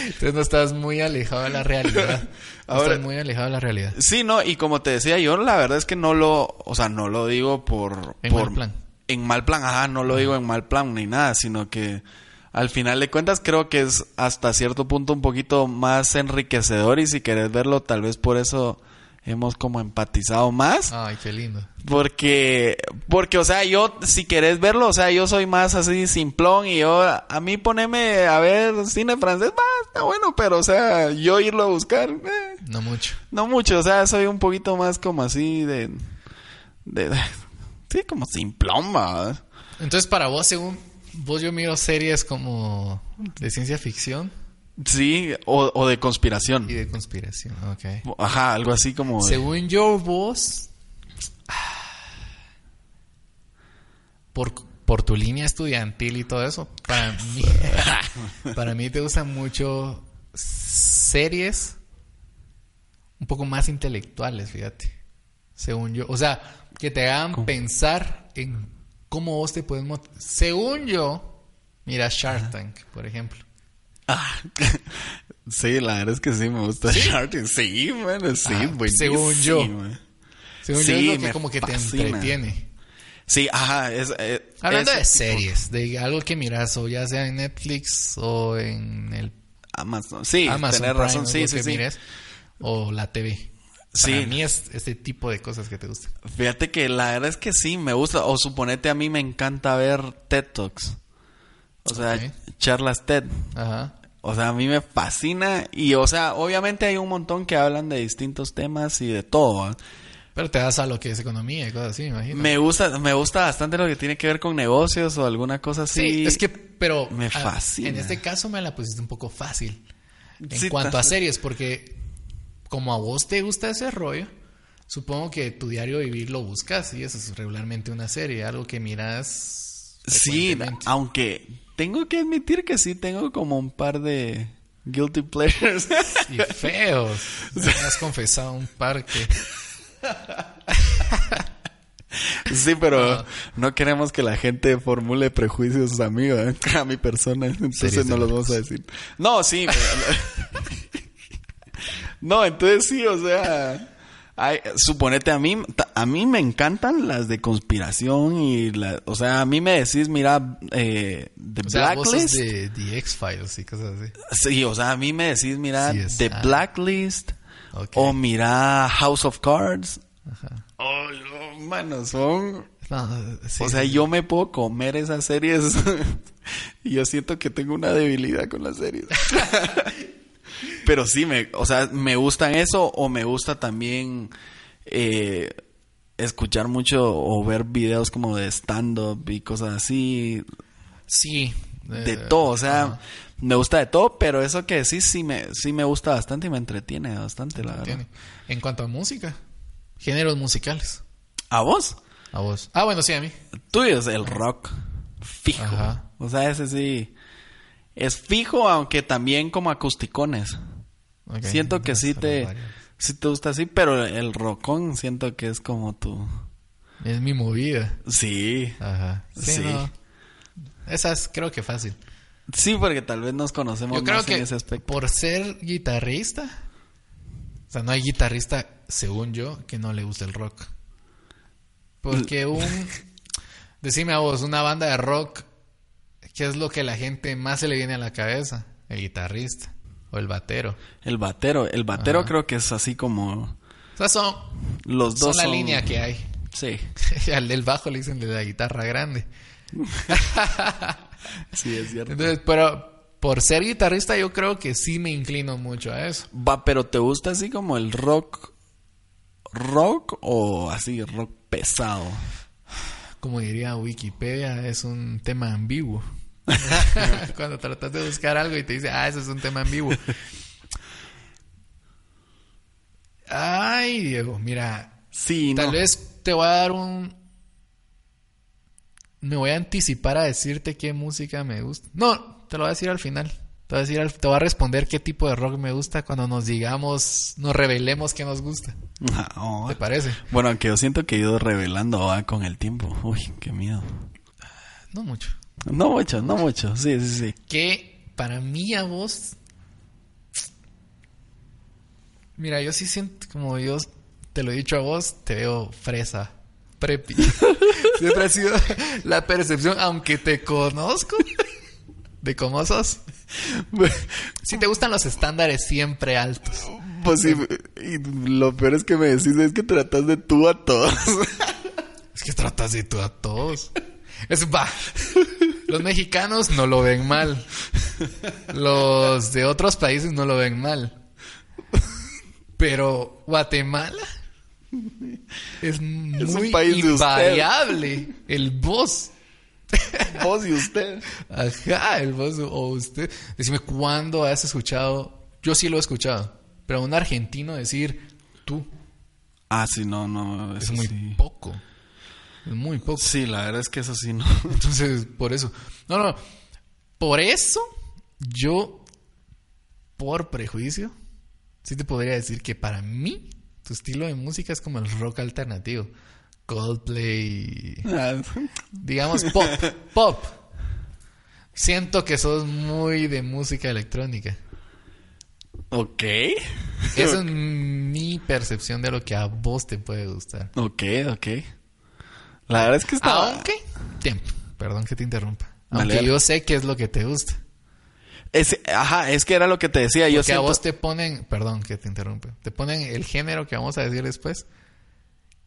Entonces no estás muy alejado de la realidad. No Ahora- estás muy alejado de la realidad. Sí, no, y como te decía, yo la verdad es que no lo, o sea, no lo digo por... En por mal plan. En mal plan, ajá, no lo digo en mal plan ni nada, sino que al final de cuentas creo que es hasta cierto punto un poquito más enriquecedor y si querés verlo, tal vez por eso hemos como empatizado más. Ay, qué lindo. Porque, porque, o sea, yo, si querés verlo, o sea, yo soy más así simplón y yo, a mí poneme a ver cine francés, va, está bueno, pero, o sea, yo irlo a buscar, eh, No mucho. no mucho, o sea, soy un poquito más como así de, de, de- sí, como simplón, va. Entonces, para vos, según vos, yo miro series como de ciencia ficción Sí, o, o de conspiración. y de conspiración. Ok. Ajá, algo así como de- Según yo, vos, por, por tu línea estudiantil y todo eso, para mí, para mí te gustan mucho series un poco más intelectuales, fíjate. Según yo, o sea, que te hagan pensar en cómo vos te puedes Según yo, mira Shark Tank, por ejemplo. Ah, sí, la verdad es que sí, me gusta Shark Tank. Sí, bueno, sí, Ah, buenísimo. según yo. Según Sí, yo, es lo que me como que te entretiene. Sí, ajá, es... eh, Hablando de series, de algo que miras, o ya sea en Netflix o en el Amazon. Sí, Amazon tenés Prime, razón, sí, sí, que sí. mires, o la TV. Sí. Para mí es este tipo de cosas que te gustan. Fíjate que la verdad es que sí, me gusta. O suponete a mí me encanta ver TED Talks. O sea, charlas TED. Ajá. O sea, a mí me fascina. Y, o sea, obviamente hay un montón que hablan de distintos temas y de todo. ¿va? Pero te das a lo que es economía y cosas así, me imagino. Me gusta, me gusta bastante lo que tiene que ver con negocios o alguna cosa así. Sí, es que, pero Me ah, fascina. en este caso me la pusiste un poco fácil. En Sí, cuanto a series, porque como a vos te gusta ese rollo, supongo que tu diario vivir lo buscas y eso es regularmente una serie, algo que miras. Sí, aunque tengo que admitir que sí tengo como un par de guilty pleasures. Y feos. Me has confesado un par que. Sí, pero Ah. no queremos que la gente formule prejuicios a mí, ¿verdad? a mi persona. Entonces no los vamos a decir. No, sí. no, entonces sí, o sea... hay- suponete a mí, a mí me encantan las de conspiración y la, o sea, a mí me decís, mira, eh, The O sea, Blacklist. de The X-Files y cosas así. Sí, o sea, a mí me decís, mira, Sí, The. Blacklist. O mira House of Cards. Ajá. Oh, mano, son No, sí, o sea, sí. yo me puedo comer esas series y yo siento que tengo una debilidad con las series. Pero sí, me, o sea, me gustan eso o me gusta también eh, escuchar mucho o ver videos como de stand-up y cosas así. Sí. De eh, todo, o sea, me gusta de todo, pero eso que sí, sí me, sí me gusta bastante y me entretiene bastante, la verdad. tiene. En cuanto a música, géneros musicales. ¿A vos? A vos. Ah, bueno, sí, a mí. Tuyo es el rock fijo. Ajá. O sea, ese sí es fijo, aunque también como acusticones. Siento que sí te, sí te gusta así, pero el rockón siento que es como tu... Es mi movida. Sí. Ajá. Sí, Sí. no. Esa es, creo que fácil. Sí, porque tal vez nos conocemos Yo creo más que en ese aspecto. por ser guitarrista, o sea, no hay guitarrista, según yo, que no le guste el rock. Porque un, decime a vos, una banda de rock, ¿qué es lo que la gente más se le viene a la cabeza? El guitarrista o el batero. El batero, el batero Ajá. creo que es así como O sea, son, los son dos la son- línea que hay. Sí, Al del bajo le dicen de la guitarra grande. sí es cierto. Entonces, pero por ser guitarrista yo creo que sí me inclino mucho a eso. Va, pero ¿te gusta así como el rock rock o así rock pesado? Como diría Wikipedia, es un tema ambiguo. Cuando tratas de buscar algo y te dice, ah, eso es un tema en vivo. Ay, Diego, mira, Sí, tal no. vez te voy a dar un... Me voy a anticipar a decirte qué música me gusta. No, te lo voy a decir al final. Te voy a, decir al- te voy a responder qué tipo de rock me gusta cuando nos digamos, nos revelemos qué nos gusta. No. ¿Te parece? Bueno, aunque yo siento que he ido revelando ah, con el tiempo. Uy, qué miedo. No mucho. No mucho, no mucho. Sí, sí, sí. que para mí a vos mira yo sí siento como yo te lo he dicho a vos te veo fresa prepi siempre ha sido la percepción aunque te conozco de cómo sos si te gustan los estándares siempre altos Pues sí, y lo peor es que me decís es que tratas de tú a todos. es que tratas de tú a todos es va los mexicanos no lo ven mal los de otros países no lo ven mal pero Guatemala es muy país de usted. invariable el Vos y usted. ajá el voz o usted decime cuándo has escuchado yo sí lo he escuchado pero a un argentino decir tú Ah, sí, no, no. es muy sí. poco es muy poco Sí, la verdad es que eso sí no. Entonces, por eso. No, no. Por eso, yo, por prejuicio, sí te podría decir que para mí, tu estilo de música es como el rock alternativo. Coldplay. Digamos, pop. Pop. Siento que sos muy de música electrónica. ok. Esa es mi percepción de lo que a vos te puede gustar. Ok, ok. La verdad es que está... Aunque, tiempo, perdón que te interrumpa. Aunque dale. yo sé qué es lo que te gusta. Es- ajá, es que era lo que te decía. Yo Porque a siento... vos te ponen, perdón que te interrumpe, te ponen el género que vamos a decir después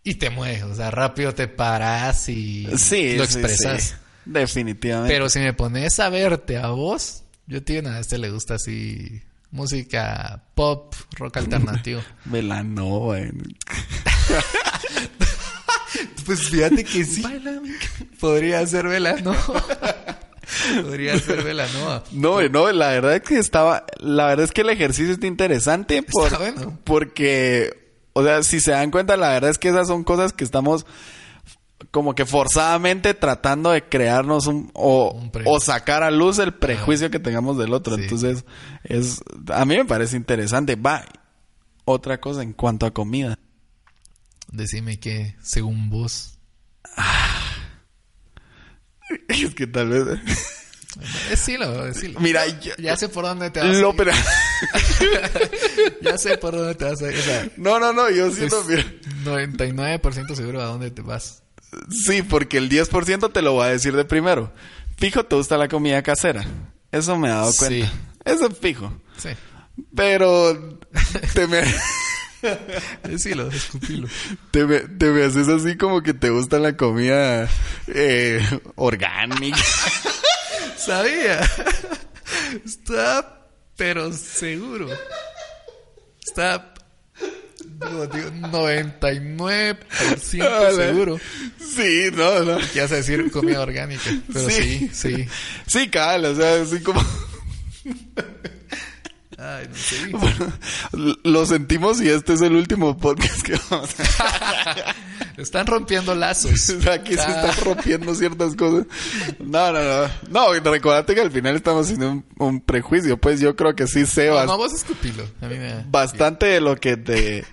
y te mueves, o sea, rápido te paras y Sí, lo sí, expresas. sí. Definitivamente. Pero si me pones a verte a vos, yo tío, a este le gusta así música pop, rock alternativo. Velanova. pues fíjate que sí. Podría ser Velanova. Podría ser Velanova. No, no, la verdad es que estaba... La verdad es que el ejercicio está interesante por- Está bueno. porque... O sea, si se dan cuenta, la verdad es que esas son cosas que estamos como que forzadamente tratando de crearnos un o, Un pre- o sacar a luz el prejuicio que tengamos del otro. Sí. Entonces, es a mí me parece interesante. Va, otra cosa en cuanto a comida. Decime que, según vos, Es que tal vez decilo, decilo. Mira, yo- ya sé por dónde te vas. a ir. pero Ya sé por dónde te vas a ir. O sea, No, no, no, yo siento mira, es 99% seguro a dónde te vas. Sí, porque el 10% te lo voy a decir de primero. Fijo, te gusta la comida casera. Eso me he dado cuenta. Sí. Eso es fijo. Sí. Pero te me, Decilo, escupilo. te me, te me haces así como que te gusta la comida eh, orgánica. Sabía. Está, pero seguro. Está, digo, 99% Ala. seguro. Sí, no, no. Que vas a decir comida orgánica. Pero sí, sí. Sí, cabal, o sea, así como... Ay, no sé. Bueno, lo sentimos y este es el último podcast que vamos a Están rompiendo lazos. Aquí se Ah. están rompiendo ciertas cosas. No, no, no. No, recordate que al final estamos haciendo un, un prejuicio. Pues yo creo que sí sé No, vos escupilo. A mí me... bastante de lo que te...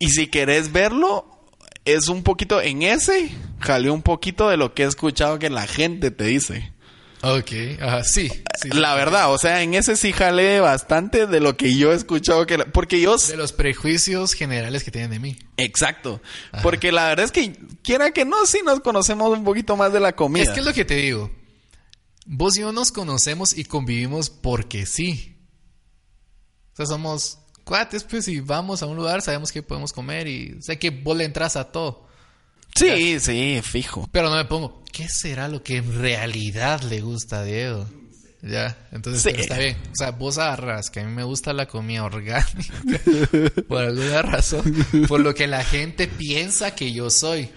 Y si querés verlo, es un poquito en ese, jalé un poquito de lo que he escuchado que la gente te dice. Ok, ajá, sí. sí. La verdad, o sea, en ese sí jalé bastante de lo que yo he escuchado que... la- Porque yo... De los prejuicios generales que tienen de mí. Exacto. Porque la verdad es que, quiera que no, sí nos conocemos un poquito más de la comida. Es que es lo que te digo. Vos y yo nos conocemos y convivimos porque sí. O sea, somos cuates, pues, y vamos a un lugar, sabemos que podemos comer y sé que vos le entras a todo. Sí, sí, fijo. Pero no me pongo, ¿qué será lo que en realidad le gusta a Diego? Ya, entonces Sí. está bien. O sea, vos agarras que a mí me gusta la comida orgánica por alguna razón, por lo que la gente piensa que yo soy.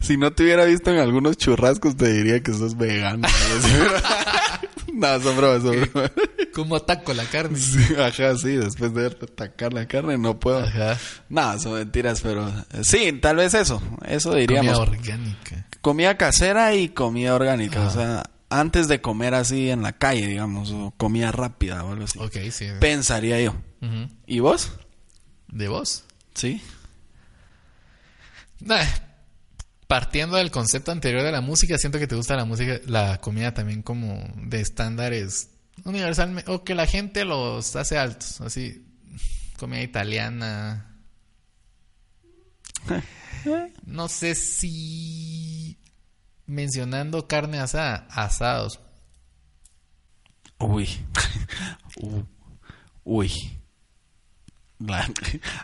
Si no te hubiera visto en algunos churrascos, te diría que sos vegano. no, son bromas, son bromas. ¿Cómo ataco la carne? Sí, ajá, sí, después de verte atacar la carne no puedo. Ajá. No, son mentiras, pero eh, sí, tal vez eso, eso Comida diríamos. orgánica. Comida casera y comida orgánica, o sea, antes de comer así en la calle, digamos, o comida rápida o algo así. Ok, sí. Pensaría yo. ¿Y vos? ¿De vos? Sí. Nah, partiendo del concepto anterior de la música, siento que te gusta la música, la comida también como de estándares universalmente, o que la gente los hace altos, así, comida italiana. No sé si mencionando carne asada, asados. Uy. Uy. La-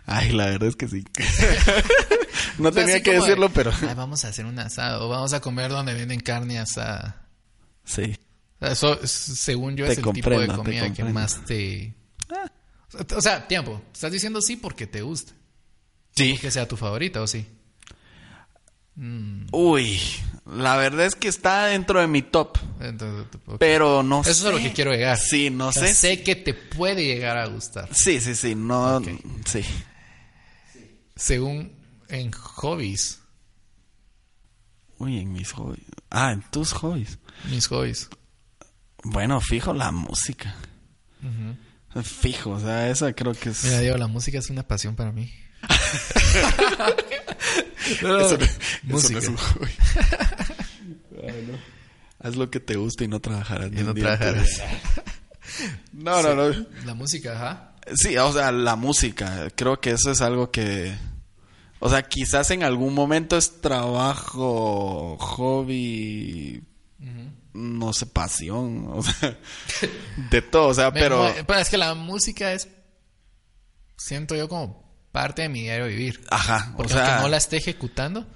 Ay, la verdad es que sí. no tenía que de, decirlo, pero "Ay, vamos a hacer un asado, vamos a comer donde venden carne asada. sí. Eso, es- según yo, Te es el tipo de comida que más te... O sea, tiempo. Estás diciendo sí porque te gusta. Sí. Que sea tu favorita, ¿o sí? Uy, la verdad es que está dentro de mi top, Entonces, pero no sé. Eso es a lo que quiero llegar. Sí, no O sea, sé. sé que te puede llegar a gustar. Sí, sí, sí, no, sí. Según en hobbies, Uy, en mis hobbies. Ah, en tus hobbies. mis hobbies. Bueno, fijo la música. Fijo, o sea, esa creo que es... Mira, Diego, la música es una pasión para mí. Eso no- eso no música. es un hobby. Ay, no. Haz lo que te gusta y no trabajarás. Y no trabajarás. No, no, no. La música, ajá. Sí, o sea, la música. Creo que eso es algo que... O sea, quizás en algún momento es trabajo, hobby, no sé, pasión, o sea, de todo, o sea, pero... pero es que la música es, siento yo como parte de mi diario vivir. Ajá, o Porque sea, aunque no la esté ejecutando,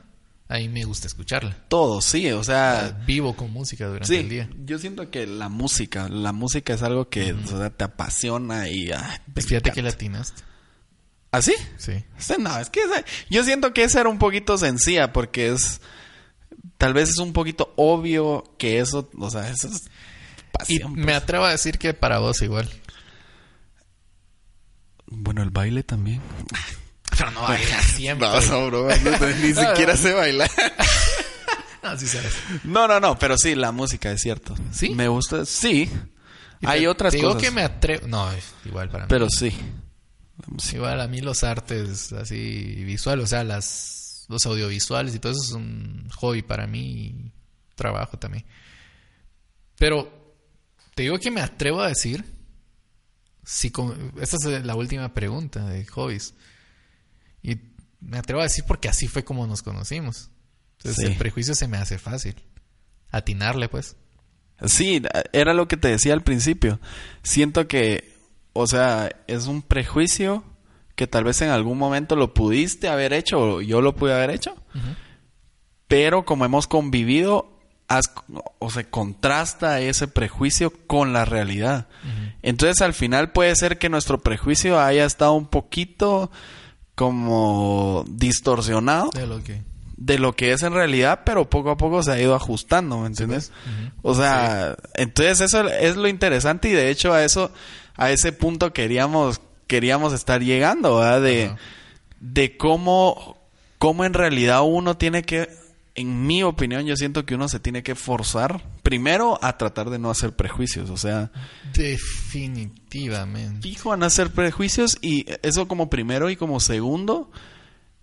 ahí me gusta escucharla. todo, sí, o sea... Vivo con música durante Sí, el día. yo siento que la música, la música es algo que o sea, te apasiona y... ah, Pues fíjate que latinaste. ¿Ah, sí? Sí. Sí, No, es que yo siento que esa era un poquito sencilla porque es... Tal vez es un poquito obvio que eso, o sea, eso es Y pasión. me pues. atrevo a decir que para vos igual. Bueno, el baile también. Pero no bailas siempre. No, no, bro, no, ni siquiera sé bailar. No, sí sabes. No, no, no, pero sí, la música es cierto. ¿Sí? Me gusta, sí. Y Hay te- otras te digo cosas. que me atrevo. No, es igual para mí. Pero sí. Igual a mí los artes así visuales, o sea, las los audiovisuales y todo eso es un hobby para mí y trabajo también. Pero te digo que me atrevo a decir si con- esta es la última pregunta de hobbies. Y me atrevo a decir porque así fue como nos conocimos. Entonces Sí. el prejuicio se me hace fácil. Atinarle pues. Sí, era lo que te decía al principio. Siento que, o sea, es un prejuicio que tal vez en algún momento lo pudiste haber hecho o yo lo pude haber hecho. Pero como hemos convivido, o se contrasta ese prejuicio con la realidad. Entonces al final puede ser que nuestro prejuicio haya estado un poquito como distorsionado De lo que de lo que es en realidad, pero poco a poco se ha ido ajustando, ¿me entiendes? O sea, entonces eso es lo interesante y de hecho a eso, a ese punto queríamos, queríamos estar llegando, ¿verdad? De, de cómo, cómo en realidad uno tiene que, en mi opinión, yo siento que uno se tiene que forzar primero a tratar de no hacer prejuicios, o sea, definitivamente. fijo en hacer prejuicios y eso como primero y como segundo,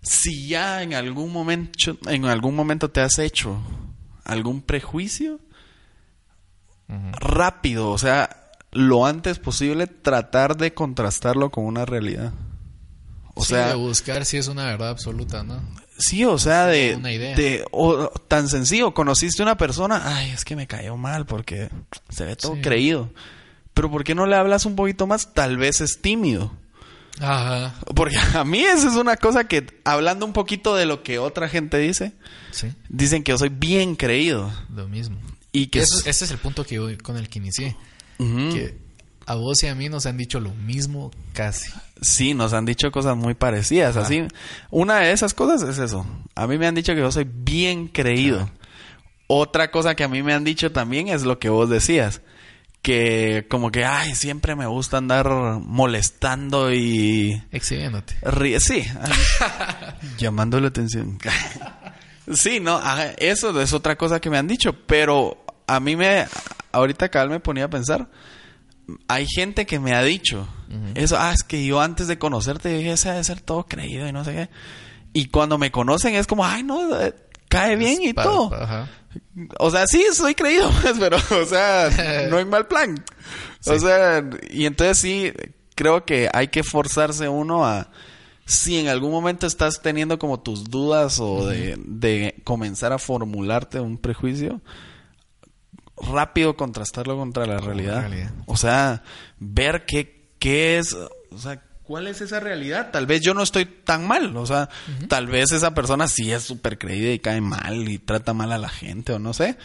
si ya en algún momento, en algún momento te has hecho algún prejuicio, rápido, o sea, lo antes posible tratar de contrastarlo con una realidad. O Sí, sea, de buscar si es una verdad absoluta, ¿no? Sí, o sea, de, Una idea. de o, tan sencillo, conociste una persona, ay, es que me cayó mal porque se ve todo Sí. creído. Pero ¿por qué no le hablas un poquito más? Tal vez es tímido. Ajá. Porque a mí eso es una cosa que, hablando un poquito de lo que otra gente dice, Sí, dicen que yo soy bien creído. lo mismo. Y que Eso- es- ese es el punto que voy- con el que inicié. Ujú. Que a vos y a mí nos han dicho lo mismo casi. Sí, nos han dicho cosas muy parecidas. Así, una de esas cosas es eso. A mí me han dicho que yo soy bien creído. Otra cosa que a mí me han dicho también es lo que vos decías. que como que, ay, siempre me gusta andar molestando y... Exhibiéndote. Sí, llamando la atención. sí, no, ajá, eso es otra cosa que me han dicho, pero a mí me, ahorita cabal me ponía a pensar, hay gente que me ha dicho, eso, ah, es que yo antes de conocerte dije, ese debe ser todo creído y no sé qué. Y cuando me conocen es como, ay, no, eh, cae bien y todo. pa- ajá. O sea, sí, soy creído, pues, pero, o sea, no en mal plan. O sea, y entonces sí, creo que hay que forzarse uno a... Si en algún momento estás teniendo como tus dudas o de, de comenzar a formularte un prejuicio, rápido contrastarlo contra la realidad. realidad. O sea, ver qué, qué es, o sea, cuál es esa realidad. Tal vez yo no estoy tan mal, o sea, tal vez esa persona sí es súper creída y cae mal y trata mal a la gente o no sé.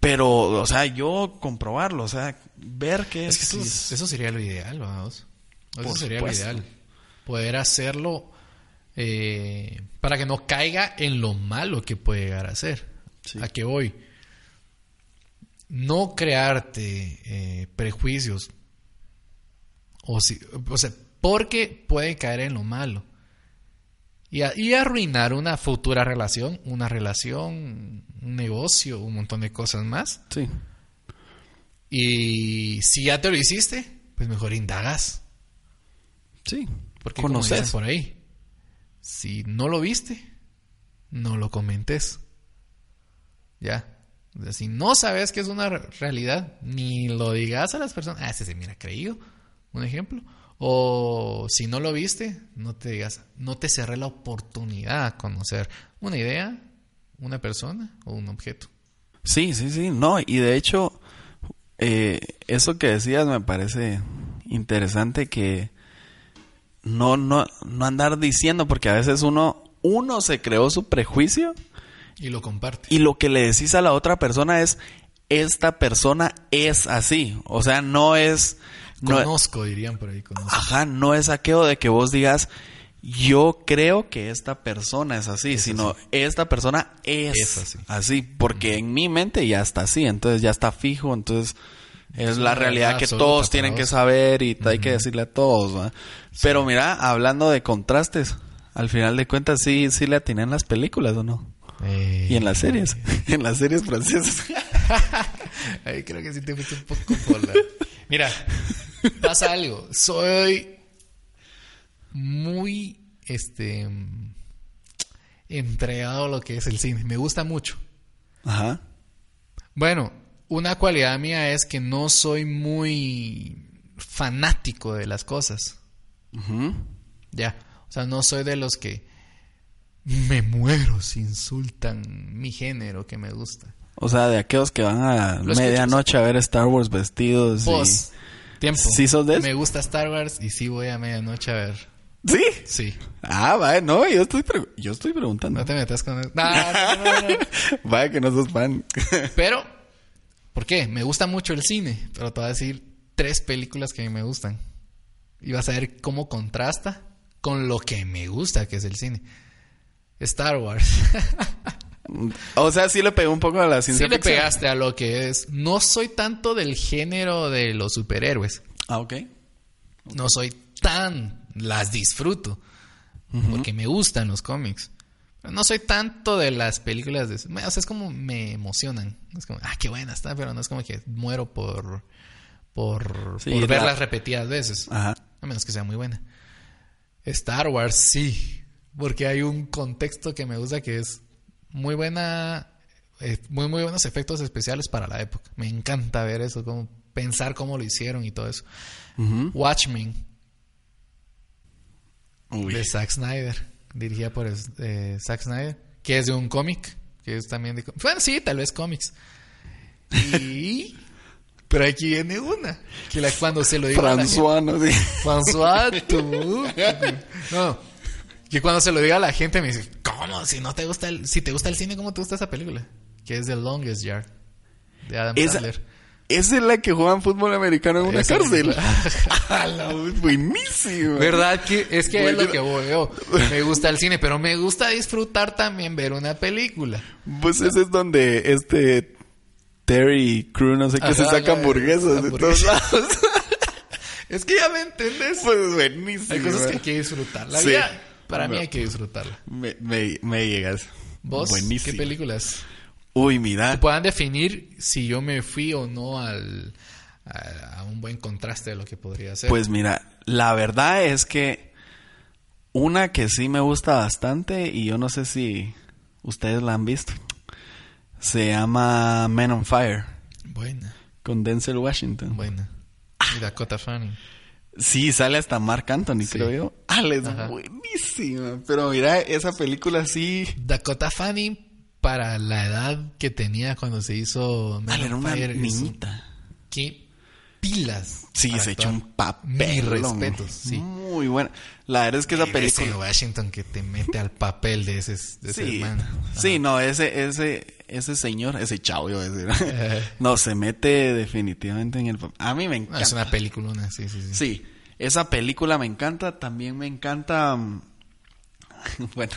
Pero, o sea, yo comprobarlo, o sea, ver qué Es es. que eso, si- eso sería lo ideal, vamos. Eso Por sería supuesto. lo ideal. Poder hacerlo eh, para que no caiga en lo malo que puede llegar a ser. Sí. ¿A qué voy? No crearte eh, prejuicios. O, si, o sea, porque puede caer en lo malo. Y, a- y arruinar una futura relación, una relación, un negocio, un montón de cosas más. Sí. Y si ya te lo hiciste, pues mejor indagas. Sí. Porque conoces. por ahí, si no lo viste, no lo comentes. Ya. Si no sabes que es una re- realidad, ni lo digas a las personas. Ah, ese se mira creído. Un ejemplo. O si no lo viste, no te digas, no te cerré la oportunidad a conocer una idea, una persona o un objeto. Sí, sí, sí, no, y de hecho, eh, eso que decías me parece interesante que no, no, no andar diciendo, porque a veces uno, uno se creó su prejuicio Y lo comparte. y lo que le decís a la otra persona es, esta persona es así, o sea, no es, no, conozco, dirían por ahí, conozco. ajá, no es aquello de que vos digas, yo creo que esta persona es así, sino esta persona es, Es así. así. porque en mi mente ya está así, entonces ya está fijo, entonces es, Es la realidad que todos tienen que saber y hay que decirle a todos. Pero mira, hablando de contrastes, al final de cuentas sí, sí le atinan las películas, ¿o no? Eh, Y en las series, en las series francesas. Ay, creo que sí te fuiste un poco por la... Mira, pasa algo. Soy muy, este, entregado a lo que es el cine. Me gusta mucho. Ajá. Bueno, una cualidad mía es que no soy muy fanático de las cosas. Ujú. Ya. O sea, no soy de los que me muero si insultan mi género que me gusta. O sea, de aquellos que van a medianoche a ver Star Wars vestidos y... Vos, tiempo. ¿Sí sos de eso? Me gusta Star Wars y sí voy a medianoche a ver. ¿Sí? Sí. Ah, vaya, no, yo estoy, pre- yo estoy preguntando. No te metas con eso. No, no, no, no, no. vaya que no sos fan. Pero, ¿por qué? Me gusta mucho el cine, pero te voy a decir tres películas que a mí me gustan. Y vas a ver cómo contrasta con lo que me gusta, que es el cine. Star Wars. o sea, sí le pegó un poco a la sí ciencia le ficción. pegaste a lo que es. No soy tanto del género de los superhéroes. Ah, ok. No soy tan... Las disfruto. Porque me gustan los cómics. No soy tanto de las películas de... O sea, es como me emocionan. Es como, ah, qué buena está, pero no es como que muero por... Por, Sí, por la- verlas repetidas veces. Ajá. A menos que sea muy buena. Star Wars, sí. Porque hay un contexto que me gusta que es muy buena... eh, muy, muy buenos efectos especiales para la época. Me encanta ver eso, como pensar cómo lo hicieron y todo eso. Ujú. Watchmen, Uy. de Zack Snyder, dirigida por eh, Zack Snyder, que es de un cómic, que es también de... Bueno, sí, tal vez cómics. Y... Pero aquí viene una, que la, cuando se lo digo. Sí. François, tú. No, que cuando se lo diga a la gente me dice, ¿cómo? Si no te gusta el, si te gusta el cine, ¿cómo te gusta esa película? Que es The Longest Yard, de Adam Esa, Sandler. esa es la que juegan fútbol americano en una Esa cárcel. ¡Hala, buenísimo! ¿Verdad? Que es que es lo que veo. Me gusta el cine, pero me gusta disfrutar también ver una película. Pues ese es donde este Terry Crew, no sé qué, se Ajá, saca la- hamburguesas de todos hamburguesas. lados. Es que ya me entiendes. pues buenísimo. Hay cosas que hay que disfrutar. La Sí. vida, para mí hay que disfrutarla. me, me, me llegas. ¿Vos Buenísimo. qué películas? Uy, mira. Puedan definir si yo me fui o no al, a, a un buen contraste de lo que podría ser. Pues mira, la verdad es que una que sí me gusta bastante y yo no sé si ustedes la han visto. Se llama Men on Fire Buena, con Denzel Washington. buena. Y Dakota Fanning. Sí, sale hasta Mark Anthony, Sí. creo yo. Ah, es Ajá. buenísima. Pero mira, esa película sí. Dakota Fanning, para la edad que tenía cuando se hizo Ah, era una Fire, niñita. Qué pilas. Sí, se echó un papel. Mis respetos, sí. Muy buena. La verdad es que esa película. Washington que te mete al papel de ese, de ese Sí, hermano. sí, no, ese, ese, ese señor, ese chavo, yo voy a decir. Ajá. no, se mete definitivamente en el papel. A mí me Ah, encanta. es una peliculona, sí, sí, sí. Sí, esa película me encanta. También me encanta. mm, bueno,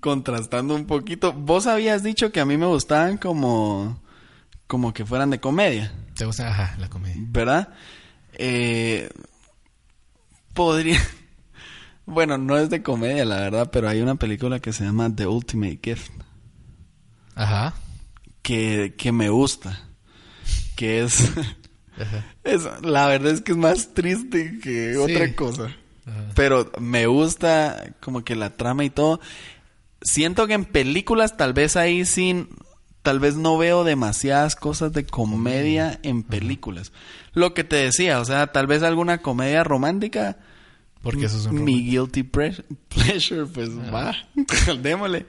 contrastando un poquito. Vos habías dicho que a mí me gustaban como. como que fueran de comedia, ¿Te gusta? Ajá, la comedia. ¿verdad? Eh, podría. Bueno, no es de comedia, la verdad, pero hay una película que se llama The Ultimate Gift. Ajá. Que, que me gusta. Que es. Ajá. Es, la verdad es que es más triste que Sí. otra cosa. Ajá. Pero me gusta como que la trama y todo. Siento que en películas tal vez ahí sin... Tal vez no veo demasiadas cosas de comedia en películas. Lo que te decía, o sea, tal vez alguna comedia romántica. Porque eso es un Mi guilty pleasure, pues va, démosle.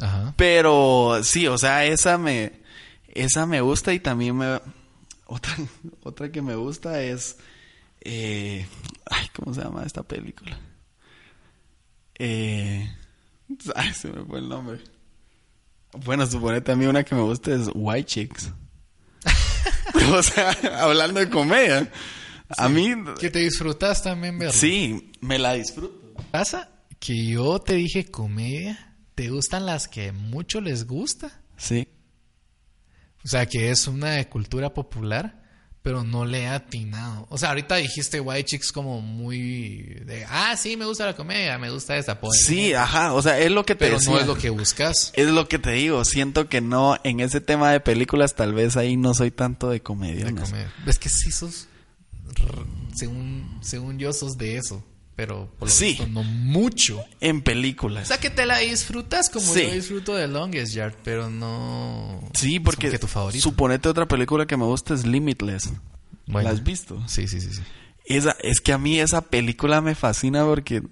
Ajá. Pero sí, o sea, esa me esa me gusta y también me otra otra que me gusta es eh, ay, ¿cómo se llama esta película? Eh, ay, se me fue el nombre. Bueno, suponete a mí una que me gusta es White Chicks. o sea, hablando de comedia. A mí Que te disfrutas también verlo. sí, me la disfruto. Pasa que yo te dije comedia. ¿Te gustan las que mucho les gusta? Sí. O sea, que es una de cultura popular, pero no le he atinado. O sea, ahorita dijiste White Chicks como muy de, ah, sí, me gusta la comedia, me gusta esta pues. Sí, ajá, o sea, es lo que te pero no es lo que buscas. Es lo que te digo, siento que no, en ese tema de películas tal vez ahí no soy tanto de comedia. De comedia. Es que sí sos, según, según yo, sos de eso. Pero por lo Sí. no mucho. En O películas. sea, que te la disfrutas como Sí. yo disfruto de Longest Yard, pero no... Sí, es porque que tu favorito. suponete otra película que me gusta es Limitless. ¿La has visto? Sí, sí, sí, sí. Esa, es que a mí esa película me fascina porque...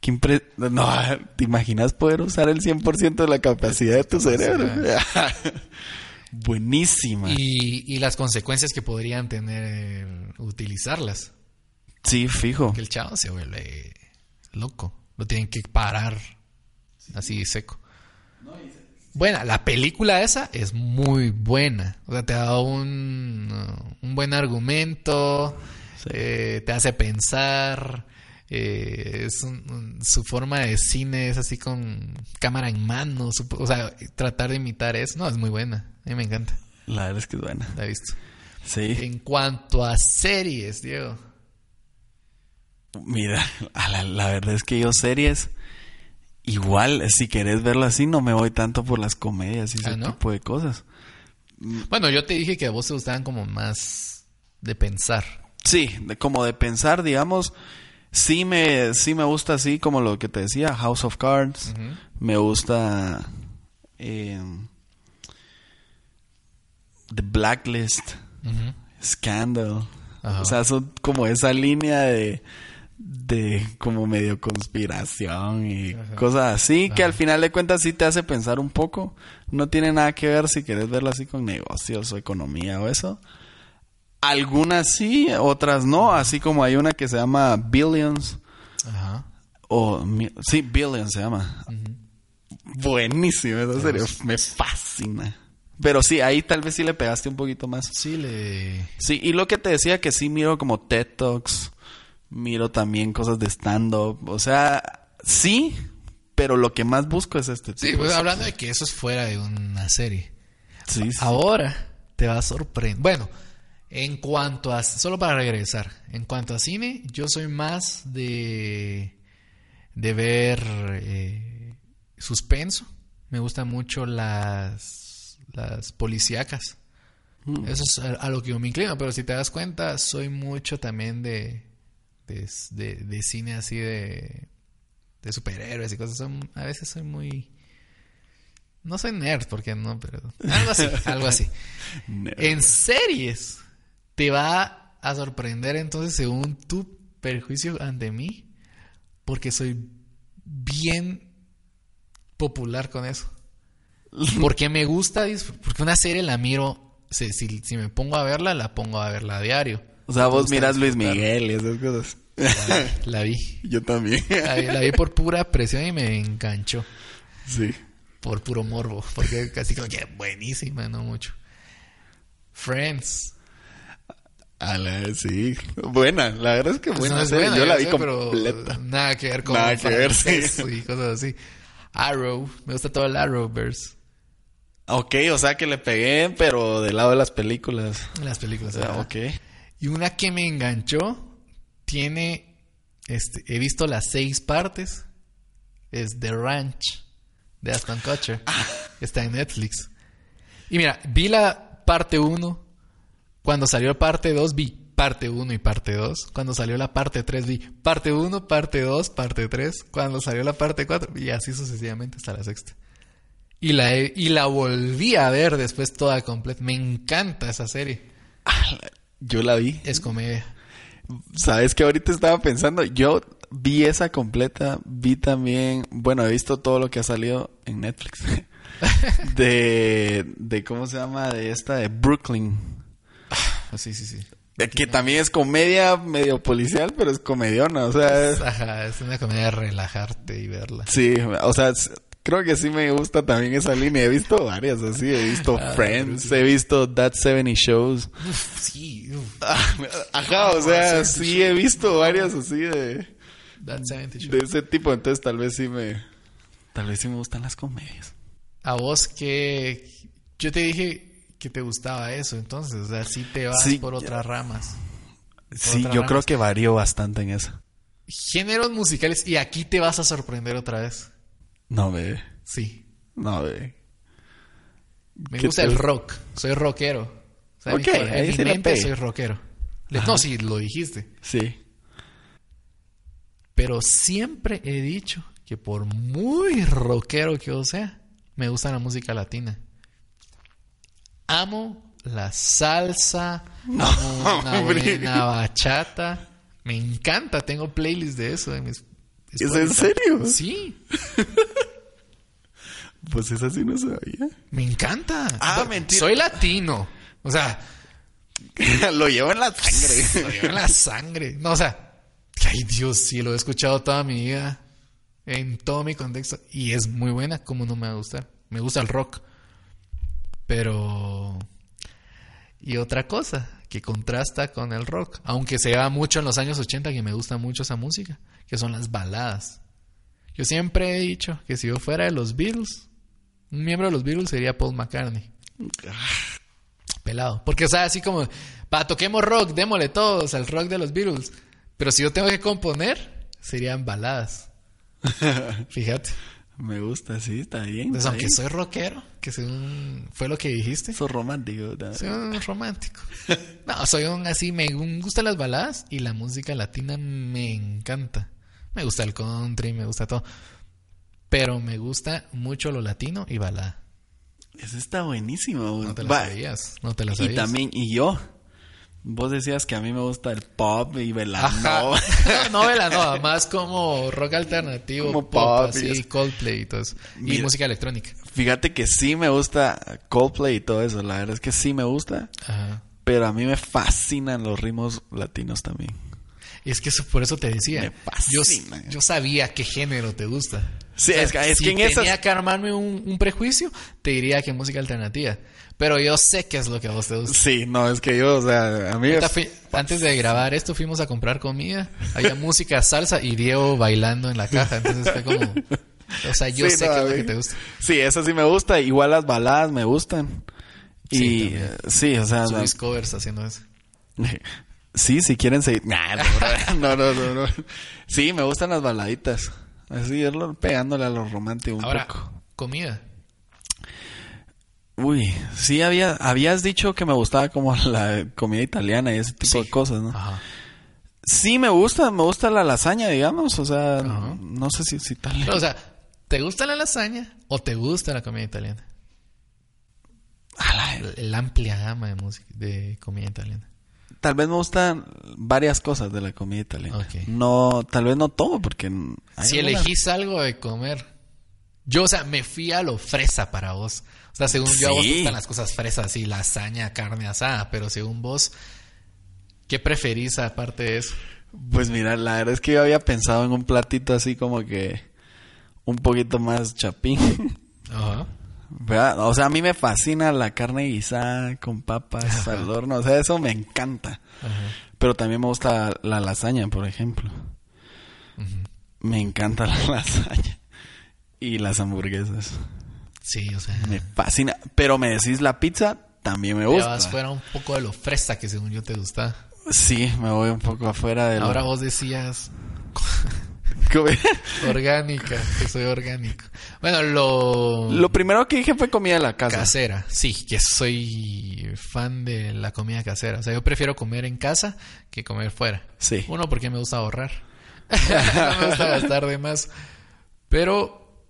qué impre- No, ¿te imaginas poder usar el 100% de la capacidad de tu cerebro? Buenísima. Y, y las consecuencias que podrían tener utilizarlas. Sí, fijo. Que el chavo se vuelve loco. Lo tienen que parar así seco. Buena, la película esa es muy buena. O sea, te dado un, un buen argumento, eh, te hace pensar. eh, es un- un- su forma de cine es así con cámara en mano. su- o sea, tratar de imitar eso. No, es muy buena. A mí me encanta. La verdad es que es buena. La he visto. Sí. En cuanto a series, Diego. Mira, la, la verdad es que yo series, igual, si querés verlo así, no me voy tanto por las comedias y ese Ah, ¿no? tipo de cosas. Bueno, yo te dije que a vos te gustaban como más de pensar. Sí, de- como de pensar, digamos, sí me, sí me gusta así, como lo que te decía, House of Cards, me gusta eh, The Blacklist, Scandal, Ajá. o sea, son como esa línea de de como medio conspiración y cosas así que al final de cuentas sí te hace pensar un poco. No tiene nada que ver si quieres verlo así con negocios o economía o eso. Algunas sí, otras no, así como hay una que se llama Billions Ajá. o sí, Billions se llama. Buenísimo, esa serie me fascina. Pero sí, ahí tal vez sí le pegaste un poquito más. Sí, le... Sí, y lo que te decía que sí miro como TED Talks, miro también cosas de stand-up, o sea, sí, pero lo que más busco es este Sí, tipo pues de- hablando de que eso es fuera de una serie. Sí, sí. Ahora te va a sorprender. Bueno, en cuanto a... Solo para regresar. En cuanto a cine, yo soy más de... De ver eh, suspenso. Me gustan mucho las... Las policíacas. Eso es a, a lo que yo me inclino. Pero si te das cuenta, soy mucho también de... De, de- de cine así de... De superhéroes y cosas. Son- a veces soy muy... No soy nerd, porque no, pero... Algo así, algo así. En series te va a sorprender entonces según tu perjuicio ante mí, porque soy bien popular con eso. Porque me gusta, porque una serie la miro, si, si, si me pongo a verla, la pongo a verla a diario. O sea, vos miras Luis. Miguel y esas cosas. La vi. Yo también. La vi, la vi por pura presión y me enganchó. sí. Por puro morbo. Porque casi como que buenísima, no mucho. Friends. A la, sí. Buena, la verdad es que Pues buena. no es serie. buena, Yo la vi sé, completa. pero nada que ver con Nada que ver, sí. y cosas así. Arrow, me gusta todo el Arrowverse. Ok, o sea que le pegué, pero del lado de las películas. Las películas. O sea, ok. Y una que me enganchó tiene, este, he visto las seis partes. Es The Ranch de Aston Kutcher. Está en Netflix. Y mira, vi la parte 1. Cuando salió parte 2 vi parte 1 y parte 2. Cuando salió la parte 3 vi parte 1, parte 2, parte 3. Cuando salió la parte 4 y así sucesivamente hasta la sexta. Y la, y la volví a ver después toda completa. Me encanta esa serie. Yo la vi. Es comedia. ¿Sabes que ahorita estaba pensando? Yo vi esa completa, vi también, bueno, he visto todo lo que ha salido en Netflix. de, de, ¿cómo se llama? De esta, de Brooklyn. Sí, sí, sí. Eh, Que también es comedia medio policial, pero es comediona, o sea, es- Ajá, es una comedia de relajarte y verla. sí, o sea, es- creo que sí me gusta también esa línea. He visto varias así, he visto Ah, Friends, he visto That 70 Shows. Uf, sí, uf. Ajá, o sea, Ah, sí, sí he visto varias así de... That 70 Show. de ese tipo, entonces tal vez sí me tal vez sí me gustan las comedias. A vos que... Yo te dije que te gustaba eso, entonces, o sea, sí te vas Sí, por otras ramas. Sí, yo creo que varío bastante en eso. Géneros musicales, y aquí te vas a sorprender otra vez. No, bebé. Sí. No, bebé. Me ¿Qué gusta te el rock. Soy rockero. O sea, en mi Ok, cor- en ahí mi sí la mente soy rockero. Ajá. No, sí, lo dijiste. Sí. Pero siempre he dicho que por muy rockero que yo sea, me gusta la música latina. Amo la salsa, amo una buena bachata. Me encanta, tengo playlists de eso en mis ¿Es en serio? Sí, Pues esa sí no sabía. me encanta. Ah, Do- mentira. Soy latino. O sea, lo llevo en la sangre. lo llevo en la sangre. No, o sea, ay Dios, sí, lo he escuchado toda mi vida. En todo mi contexto. Y es muy buena, como no me va a gustar. Me gusta el rock. Pero... Y otra cosa que contrasta con el rock, aunque se va mucho en los años 80, que me gusta mucho esa música, que son las baladas. Yo siempre he dicho que si yo fuera de los Beatles, un miembro de los Beatles sería Paul McCartney. Pelado. Porque, o sea, así como, pa, toquemos rock, démosle todos al rock de los Beatles. Pero si yo tengo que componer, serían baladas. Fíjate. Me gusta, sí, está bien. Está aunque bien. soy rockero, que según fue lo que dijiste, Sos romántico. ¿no? soy un romántico. No, soy un así, me gustan las baladas y la música latina me encanta. Me gusta el country, me gusta todo. Pero me gusta mucho lo latino y balada. Eso está buenísimo. No te Va, sabías, no te Y sabías. también, y yo. Vos decías que a mí me gusta el pop y. Velanova. No, no, más como rock alternativo, Como pop, pop y así, eso. Coldplay y todo eso. Y música electrónica. Fíjate que sí me gusta Coldplay y todo eso. La verdad es que sí me gusta. Ajá. Pero a mí me fascinan los ritmos latinos también. Y es que eso, por eso te decía. Me yo, fascina. yo sabía qué género te gusta. Sí, es que- es si que en tenía esas- que armarme un, un prejuicio, te diría que música alternativa. Pero yo sé qué es lo que a vos te gusta. Sí, no, es que yo, o sea, a mí... Ahorita es- fui- antes de grabar esto fuimos a comprar comida. Había música salsa y Diego bailando en la caja. Entonces fue como... O sea, yo Sí, sé no, qué a es lo que te gusta. Sí, eso sí me gusta. Igual las baladas me gustan. Y Sí, sí, o sea, Subís covers haciendo eso. sí, si quieren seguir. Nah, no, no, no, no. Sí, me gustan las baladitas. Así irlo pegándole a lo romántico un Ahora, poco. comida. Uy, sí había, habías dicho que me gustaba como la comida italiana y ese tipo Sí. de cosas, ¿no? Ajá. Sí, me gusta, me gusta la lasaña, digamos, o sea, Ajá. no sé si es italiana. Pero, o sea, ¿te gusta la lasaña o te gusta la comida italiana? Ala, La amplia gama de música, de comida italiana. Tal vez me gustan varias cosas de la comida italiana. No, tal vez no todo, porque si elegís algo de comer, yo, o sea, me fui a lo fresa para vos. O sea, según yo, a vos gustan las cosas fresas, así, lasaña, carne asada, pero según vos, ¿qué preferís aparte de eso? Pues mira, la verdad es que yo había pensado en un platito así como que un poquito más chapín. Ajá. ¿Verdad? O sea, a mí me fascina la carne guisada con papas al horno. O sea, eso me encanta. Ajá. Pero también me gusta la lasaña, por ejemplo. Me encanta la lasaña. Y las hamburguesas. Sí, o sea, Me fascina. Pero me decís la pizza, también me te gusta. vas fuera un poco de lo fresa que según yo te gusta. Sí, me voy un poco afuera de lo- Ahora vos decías. orgánica, que soy orgánico. Bueno, lo, Lo primero que dije fue comida de la casa. casera, sí, que soy fan de la comida casera. O sea, yo prefiero comer en casa que comer fuera. Sí. Uno, porque me gusta ahorrar. no me gusta gastar de más. Pero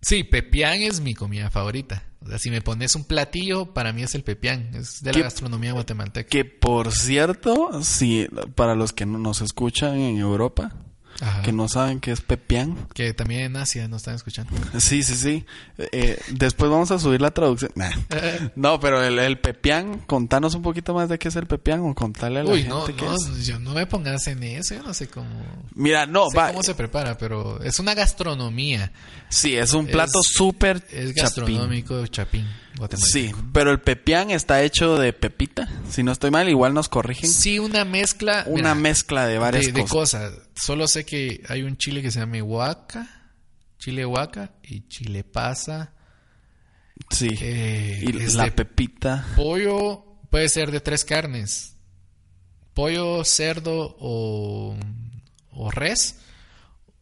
sí, pepián es mi comida favorita. O sea, si me pones un platillo, para mí es el pepián. Es de la ¿Qué- gastronomía guatemalteca. Que por cierto, si para los que no nos escuchan en Europa, Ajá. que no saben qué es pepián. Que también en Asia no están escuchando. Sí, sí, sí. Eh, después vamos a subir la traducción. Nah. No, pero el, el pepián, contanos un poquito más de qué es el pepián o contarle a la Uy, gente no, qué no, es. yo no me pongas en eso, yo no sé cómo, Mira, no, sé va. cómo se prepara, pero es una gastronomía, Sí, es un plato Es- súper es chapín. gastronómico chapín, guatemalteco. Sí, pero el pepián está hecho de pepita. Si no estoy mal, igual nos corrigen. Sí, una mezcla, Una mira, mezcla de varias de, de cosas. cosas. Solo sé que hay un chile que se llama huaca, chile huaca y chile pasa. Sí. Eh, y es la pepita. pollo puede ser de tres carnes. Pollo, cerdo o, o res.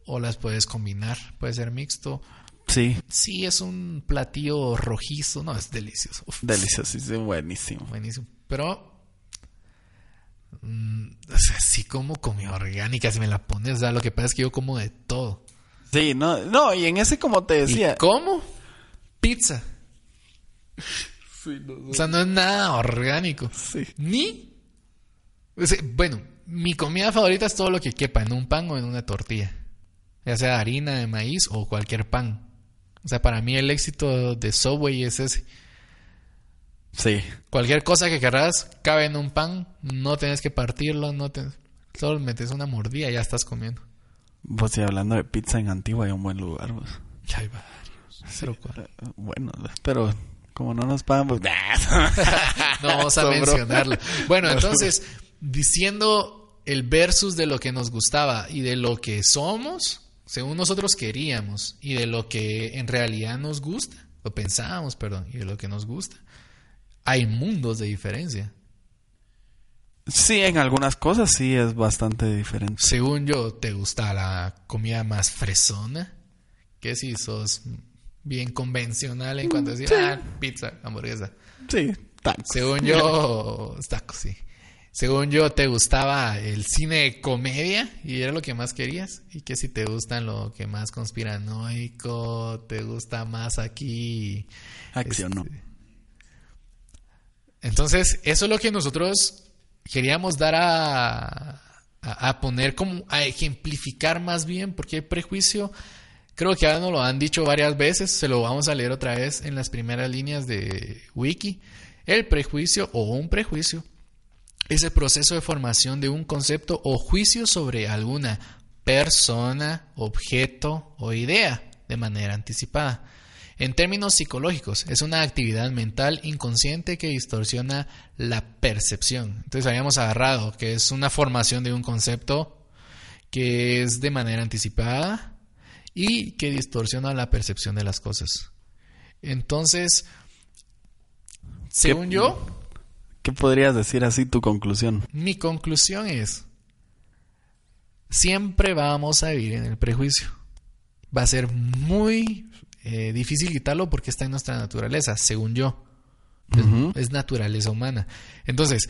O las puedes combinar. Puede ser mixto. Sí, Sí, es un platillo rojizo. No, es delicioso. Uf, deliciosísimo, buenísimo. buenísimo. Pero... mm, o sea, sí como comida orgánica. Si me la pones, o sea, lo que pasa es que yo como de todo. Sí, no, no, y en ese como te decía. ¿Y cómo? Pizza. O sea, no es nada orgánico. Sí. Ni. o sea, bueno, mi comida favorita es todo lo que quepa en un pan o en una tortilla. Ya sea harina de maíz o cualquier pan. O sea, para mí el éxito de Subway es ese. Sí. Cualquier cosa que querrás cabe en un pan. No tienes que partirlo. No te... Solo metes una mordida y ya estás comiendo. Pues y hablando de pizza en Antigua hay un buen lugar, pues. Ya hay varios. Pero cuál. Eh, Bueno, pero como no nos pagan, pues. No vamos a mencionarlo. Bueno, entonces, diciendo el versus de lo que nos gustaba y de lo que somos, según nosotros queríamos, y de lo que en realidad nos gusta, o pensábamos, perdón, y de lo que nos gusta, hay mundos de diferencia. Sí, en algunas cosas sí es bastante diferente. Según yo, te gusta la comida más fresona, que si sos bien convencional en cuanto a decir, ah, pizza, hamburguesa. Sí, tacos. Según yo, tacos, sí. Según yo, te gustaba el cine de comedia y era lo que más querías. Y que si te gustan lo que más conspiranoico, te gusta más aquí. Acción, no. Este, Entonces, eso es lo que nosotros queríamos dar a, a, a poner como, a ejemplificar más bien, porque el prejuicio, creo que ya nos lo han dicho varias veces, se lo vamos a leer otra vez en las primeras líneas de Wiki. El prejuicio o un prejuicio es el proceso de formación de un concepto o juicio sobre alguna persona, objeto o idea de manera anticipada. En términos psicológicos, es una actividad mental inconsciente que distorsiona la percepción. Entonces habíamos agarrado que es una formación de un concepto que es de manera anticipada y que distorsiona la percepción de las cosas. Entonces, Según yo, ¿Qué podrías decir así tu conclusión? mi conclusión es, siempre vamos a vivir en el prejuicio. Va a ser muy eh, difícil quitarlo porque está en nuestra naturaleza, según yo. Es- naturaleza humana. Entonces,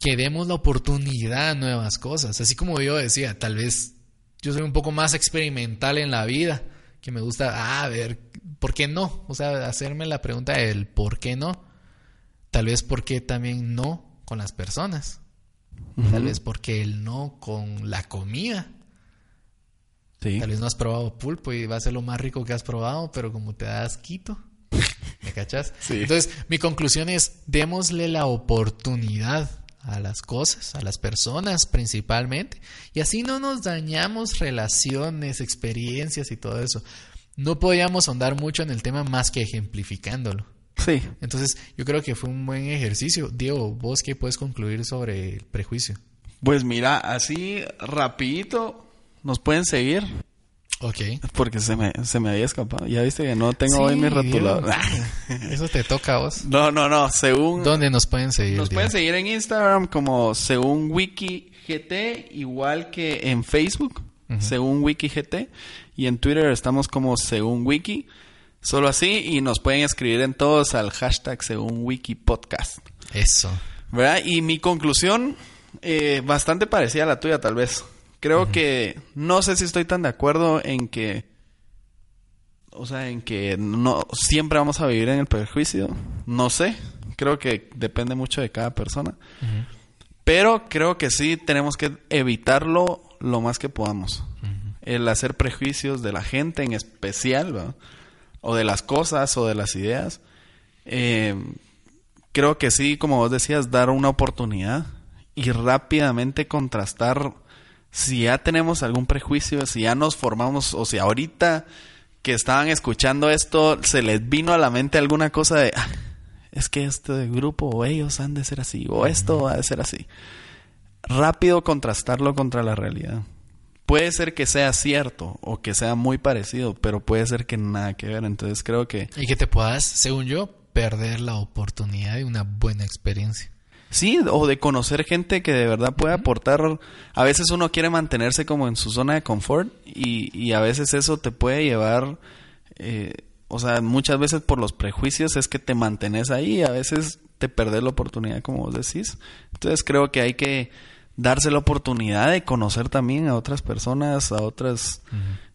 que demos la oportunidad a nuevas cosas. Así como yo decía, tal vez yo soy un poco más experimental en la vida, que me gusta, ah, a ver, ¿por qué no? O sea, hacerme la pregunta del ¿por qué no? Tal vez porque también no con las personas. Tal vez porque el no con la comida. Sí. Tal vez no has probado pulpo y va a ser lo más rico que has probado, pero como te das quito. ¿Me cachas? Sí. Entonces, mi conclusión es, démosle la oportunidad a las cosas, a las personas principalmente, y así no nos dañamos relaciones, experiencias y todo eso. No podíamos ahondar mucho en el tema más que ejemplificándolo. Sí. Entonces, yo creo que fue un buen ejercicio. Diego, ¿vos qué puedes concluir sobre el prejuicio? Pues mira, así rapidito nos pueden seguir Ok. porque se me, se me había escapado. Ya viste que no tengo Sí, hoy mi rotulador. Eso te toca a vos. no, no, no. Según ¿Dónde nos pueden seguir? nos Diego? pueden seguir en Instagram como según WikiGT, igual que en Facebook, según WikiGT, y en Twitter estamos como según Wiki. Solo así, y nos pueden escribir en todos al hashtag según Wiki Podcast. Eso. ¿Verdad? Y mi conclusión, eh, bastante parecida a la tuya, tal vez. Creo que no sé si estoy tan de acuerdo en que, o sea, en que no siempre vamos a vivir en el prejuicio. No sé. Creo que depende mucho de cada persona. Pero creo que sí tenemos que evitarlo lo más que podamos. El hacer prejuicios de la gente en especial, ¿verdad? O de las cosas, o de las ideas. Eh, creo que sí, como vos decías, dar una oportunidad y rápidamente contrastar si ya tenemos algún prejuicio, si ya nos formamos, o si ahorita que estaban escuchando esto se les vino a la mente alguna cosa de, "Ah, es que este grupo o ellos han de ser así, o esto ha de ser así. Rápido contrastarlo contra la realidad. Puede ser que sea cierto o que sea muy parecido, pero puede ser que nada que ver. Entonces creo que Y que te puedas, según yo, perder la oportunidad de una buena experiencia. Sí, o de conocer gente que de verdad puede aportar. A veces uno quiere mantenerse como en su zona de confort y, y a veces eso te puede llevar, eh, o sea, muchas veces por los prejuicios es que te mantenés ahí y a veces te perdés la oportunidad, como vos decís. Entonces creo que hay que darse la oportunidad de conocer también a otras personas, a otras,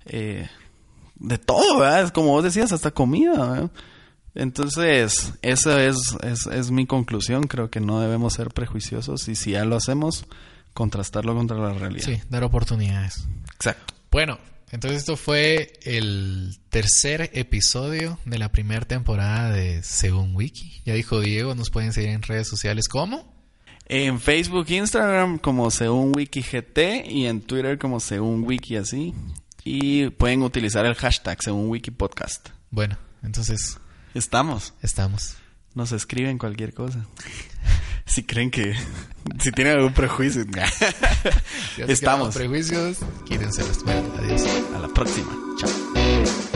eh, de todo, ¿verdad? Es como vos decías, hasta comida, ¿verdad? Entonces, esa es, es, es mi conclusión. Creo que no debemos ser prejuiciosos y si ya lo hacemos, contrastarlo contra la realidad. Sí, dar oportunidades. Exacto. Bueno, entonces esto fue el tercer episodio de la primera temporada de Según Wiki. Ya dijo Diego, nos pueden seguir en redes sociales como. En Facebook, Instagram como según WikiGT y en Twitter como según Wiki así. Y pueden utilizar el hashtag según Wiki Podcast. Bueno, entonces Estamos. estamos. Nos escriben cualquier cosa. si creen que... si tienen algún prejuicio. Estamos. Prejuicios, Bueno, adiós. A la próxima. Chao.